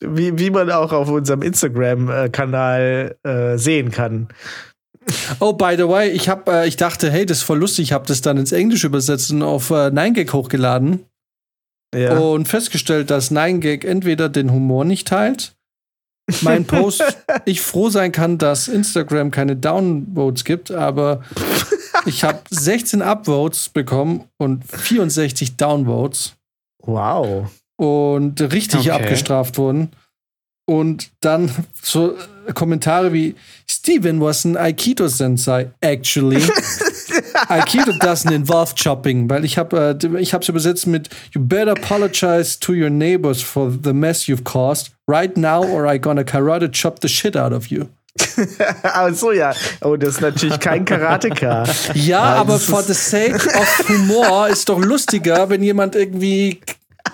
wie, wie man auch auf unserem Instagram-Kanal äh, sehen kann. Oh, by the way, ich hab, äh, ich dachte, hey, das ist voll lustig. Ich habe das dann ins Englische übersetzt und auf äh, 9gag hochgeladen. Ja. Und festgestellt, dass 9gag entweder den Humor nicht teilt, mein Post, ich froh sein kann, dass Instagram keine Downvotes gibt, aber ich habe 16 Upvotes bekommen und 64 Downvotes. Wow und richtig okay. abgestraft wurden. Und dann so Kommentare wie Steven was an Aikido Sensei. Actually, Aikido doesn't involve chopping, weil ich habe äh, ich habe es übersetzt mit You better apologize to your neighbors for the mess you've caused right now, or I gonna karate chop the shit out of you. Ach so, ja. Oh, das ist natürlich kein Karateka. ja, aber for the sake of Humor ist doch lustiger, wenn jemand irgendwie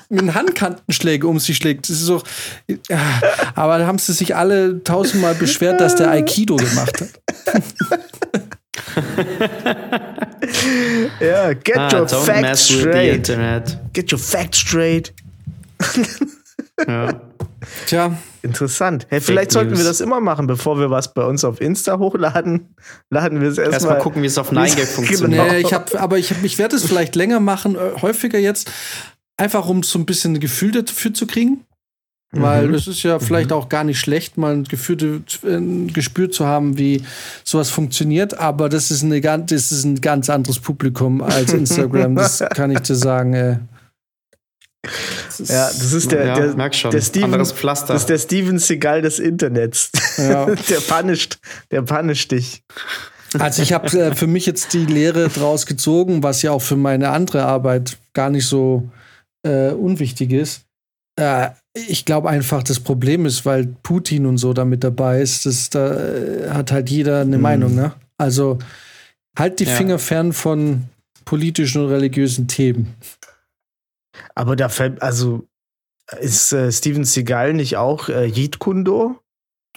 mit Handkantenschläge um sich schlägt. Das ist so, ja, aber da haben sie sich alle tausendmal beschwert, dass der Aikido gemacht hat. ja, get ah, your facts straight. Get your facts straight. ja. Tja. Interessant. Hey, vielleicht sollten wir das immer machen, bevor wir was bei uns auf Insta hochladen. Laden wir es erstmal. Erstmal gucken, wie es auf 9gag funktioniert. Nee, ich hab, aber ich, ich werde es vielleicht länger machen, äh, häufiger jetzt. Einfach um so ein bisschen ein Gefühl dafür zu kriegen. Weil mhm. es ist ja vielleicht mhm. auch gar nicht schlecht, mal ein, Gefühl, ein Gespür zu haben, wie sowas funktioniert. Aber das ist, eine, das ist ein ganz anderes Publikum als Instagram. das kann ich dir sagen. Ey. Das ist, ja, das ist der, ja, der, merk schon. der Steven, Anderes Pflaster. Das ist der Steven Seagal des Internets. Ja. der punisht, der punisht dich. Also ich habe äh, für mich jetzt die Lehre draus gezogen, was ja auch für meine andere Arbeit gar nicht so äh, unwichtig ist. Äh, ich glaube einfach, das Problem ist, weil Putin und so damit dabei ist, dass da äh, hat halt jeder eine mhm. Meinung, ne? Also halt die ja. Finger fern von politischen und religiösen Themen. Aber da fällt, also ist äh, Steven Seagal nicht auch äh, Jeet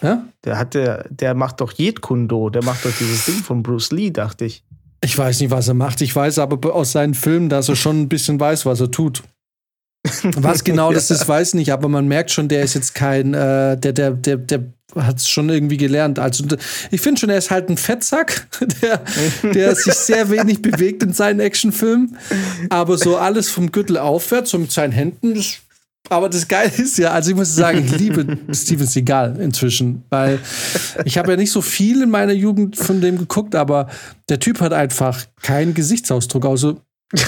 Ja? Der hat der, der macht doch Jeet der macht doch dieses Ding von Bruce Lee, dachte ich. Ich weiß nicht, was er macht. Ich weiß aber aus seinen Filmen, dass er schon ein bisschen weiß, was er tut. Was genau das ist, weiß nicht, aber man merkt schon, der ist jetzt kein, äh, der, der, der, der hat es schon irgendwie gelernt. Also ich finde schon, er ist halt ein Fettsack, der, der sich sehr wenig bewegt in seinen Actionfilmen. Aber so alles vom Gürtel aufwärts, so mit seinen Händen, das aber das Geile ist ja, also ich muss sagen, ich liebe Steven Seagal inzwischen, weil ich habe ja nicht so viel in meiner Jugend von dem geguckt, aber der Typ hat einfach keinen Gesichtsausdruck, also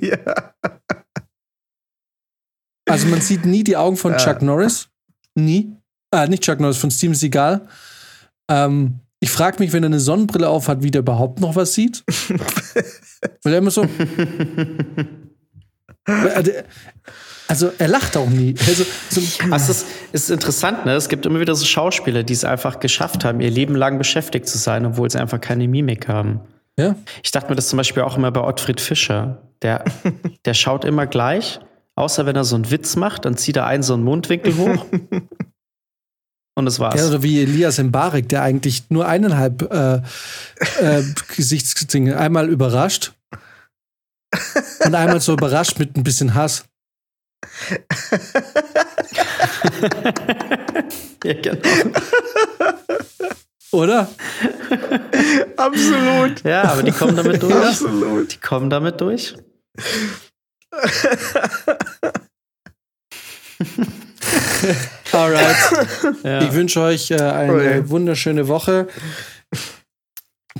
ja. Also man sieht nie die Augen von Chuck Norris. Nie. Äh, nicht Chuck Norris, von Steven Seagal. Ähm, ich frage mich, wenn er eine Sonnenbrille auf hat, wie der überhaupt noch was sieht. Weil er immer so. also er lacht auch nie. Also, so also es ist interessant, ne? Es gibt immer wieder so Schauspieler, die es einfach geschafft haben, ihr Leben lang beschäftigt zu sein, obwohl sie einfach keine Mimik haben. Ja. Ich dachte mir das zum Beispiel auch immer bei Ottfried Fischer. Der, der schaut immer gleich Außer wenn er so einen Witz macht, dann zieht er einen so einen Mundwinkel hoch. Und das war's. Ja, oder wie Elias Mbarek, der eigentlich nur eineinhalb äh, äh, Gesichtsdinge einmal überrascht Und einmal so überrascht mit ein bisschen Hass. ja, genau. Oder? Absolut. Ja, aber die kommen damit durch. Absolut. Die kommen damit durch. Alright. Ja. Ich wünsche euch äh, eine Okay. wunderschöne Woche.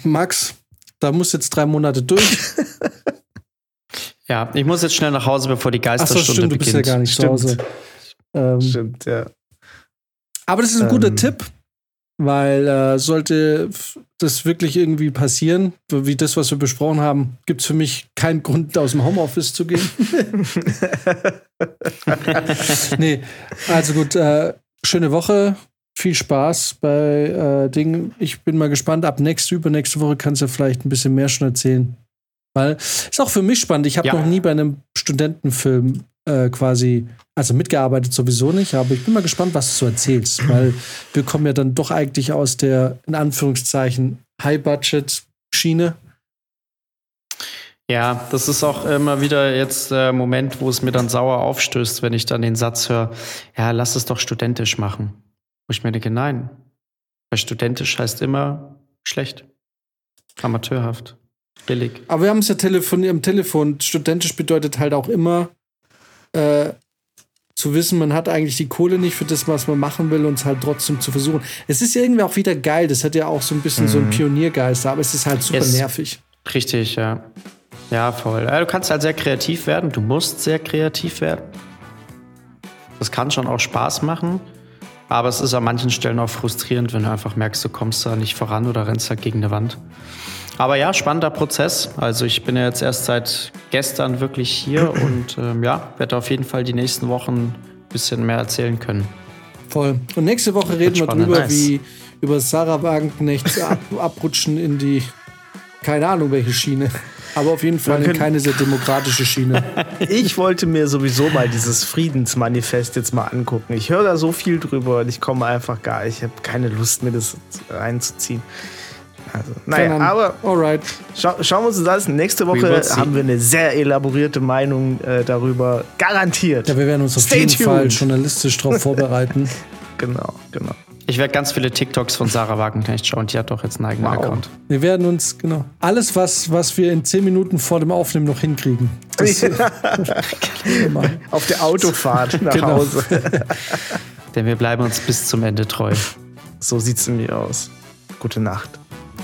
Max, da muss jetzt drei Monate durch. ja, ich muss jetzt schnell nach Hause, bevor die Geisterstunde stimmt, du bist beginnt. ja gar nicht Stimmt. zu Hause. Ähm, Stimmt, ja. aber das ist ein guter Ähm. Tipp, weil äh, sollte das wirklich irgendwie passieren, wie das, was wir besprochen haben, gibt es für mich keinen Grund, aus dem Homeoffice zu gehen. nee, also gut, äh, schöne Woche. Viel Spaß bei äh, Dingen. Ich bin mal gespannt. Ab nächste, übernächste Woche kannst du vielleicht ein bisschen mehr schon erzählen. Weil ist auch für mich spannend. Ich habe Ja. noch nie bei einem Studentenfilm äh, quasi, also mitgearbeitet sowieso nicht, aber ich bin mal gespannt, was du so erzählst. Weil wir kommen ja dann doch eigentlich aus der, in Anführungszeichen, High-Budget-Schiene. Ja, das ist auch immer wieder jetzt der Moment, wo es mir dann sauer aufstößt, wenn ich dann den Satz höre, ja, lass es doch studentisch machen. Wo ich mir denke, nein. Weil studentisch heißt immer schlecht. Amateurhaft. Billig. Aber wir haben es ja telefon am Telefon. Studentisch bedeutet halt auch immer äh, zu wissen, man hat eigentlich die Kohle nicht für das, was man machen will, und es halt trotzdem zu versuchen. Es ist ja irgendwie auch wieder geil. Das hat ja auch so ein bisschen so einen Pioniergeist, aber es ist halt super Es- nervig. Richtig, ja. Ja, voll. Ja, du kannst halt sehr kreativ werden. Du musst sehr kreativ werden. Das kann schon auch Spaß machen. Aber es ist an manchen Stellen auch frustrierend, wenn du einfach merkst, du kommst da nicht voran oder rennst halt gegen eine Wand. Aber ja, spannender Prozess. Also ich bin ja jetzt erst seit gestern wirklich hier und ähm, ja, werde auf jeden Fall die nächsten Wochen ein bisschen mehr erzählen können. Voll. Und nächste Woche reden wir drüber, Nice. wie über Sarah Wagenknecht ab, abrutschen in die, keine Ahnung welche Schiene. Aber auf jeden Fall keine sehr demokratische Schiene. Ich wollte mir sowieso mal dieses Friedensmanifest jetzt mal angucken. Ich höre da so viel drüber und ich komme einfach gar, ich habe keine Lust, mir das reinzuziehen. Also, naja, Dann- aber Alright. schau, schauen wir uns das an. Nächste Woche haben wir eine sehr elaborierte Meinung äh, darüber. Garantiert. Ja, wir werden uns auf Stay jeden Fall tuned. journalistisch darauf vorbereiten. Genau, genau. Ich werde ganz viele TikToks von Sarah Wagenknecht schauen. Die hat doch jetzt einen eigenen Wow. Account. Wir werden uns, genau, alles, was, was wir in zehn Minuten vor dem Aufnehmen noch hinkriegen. Das. Auf der Autofahrt nach Genau. Hause. Denn wir bleiben uns bis zum Ende treu. So sieht's nämlich aus. Gute Nacht.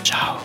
Ciao.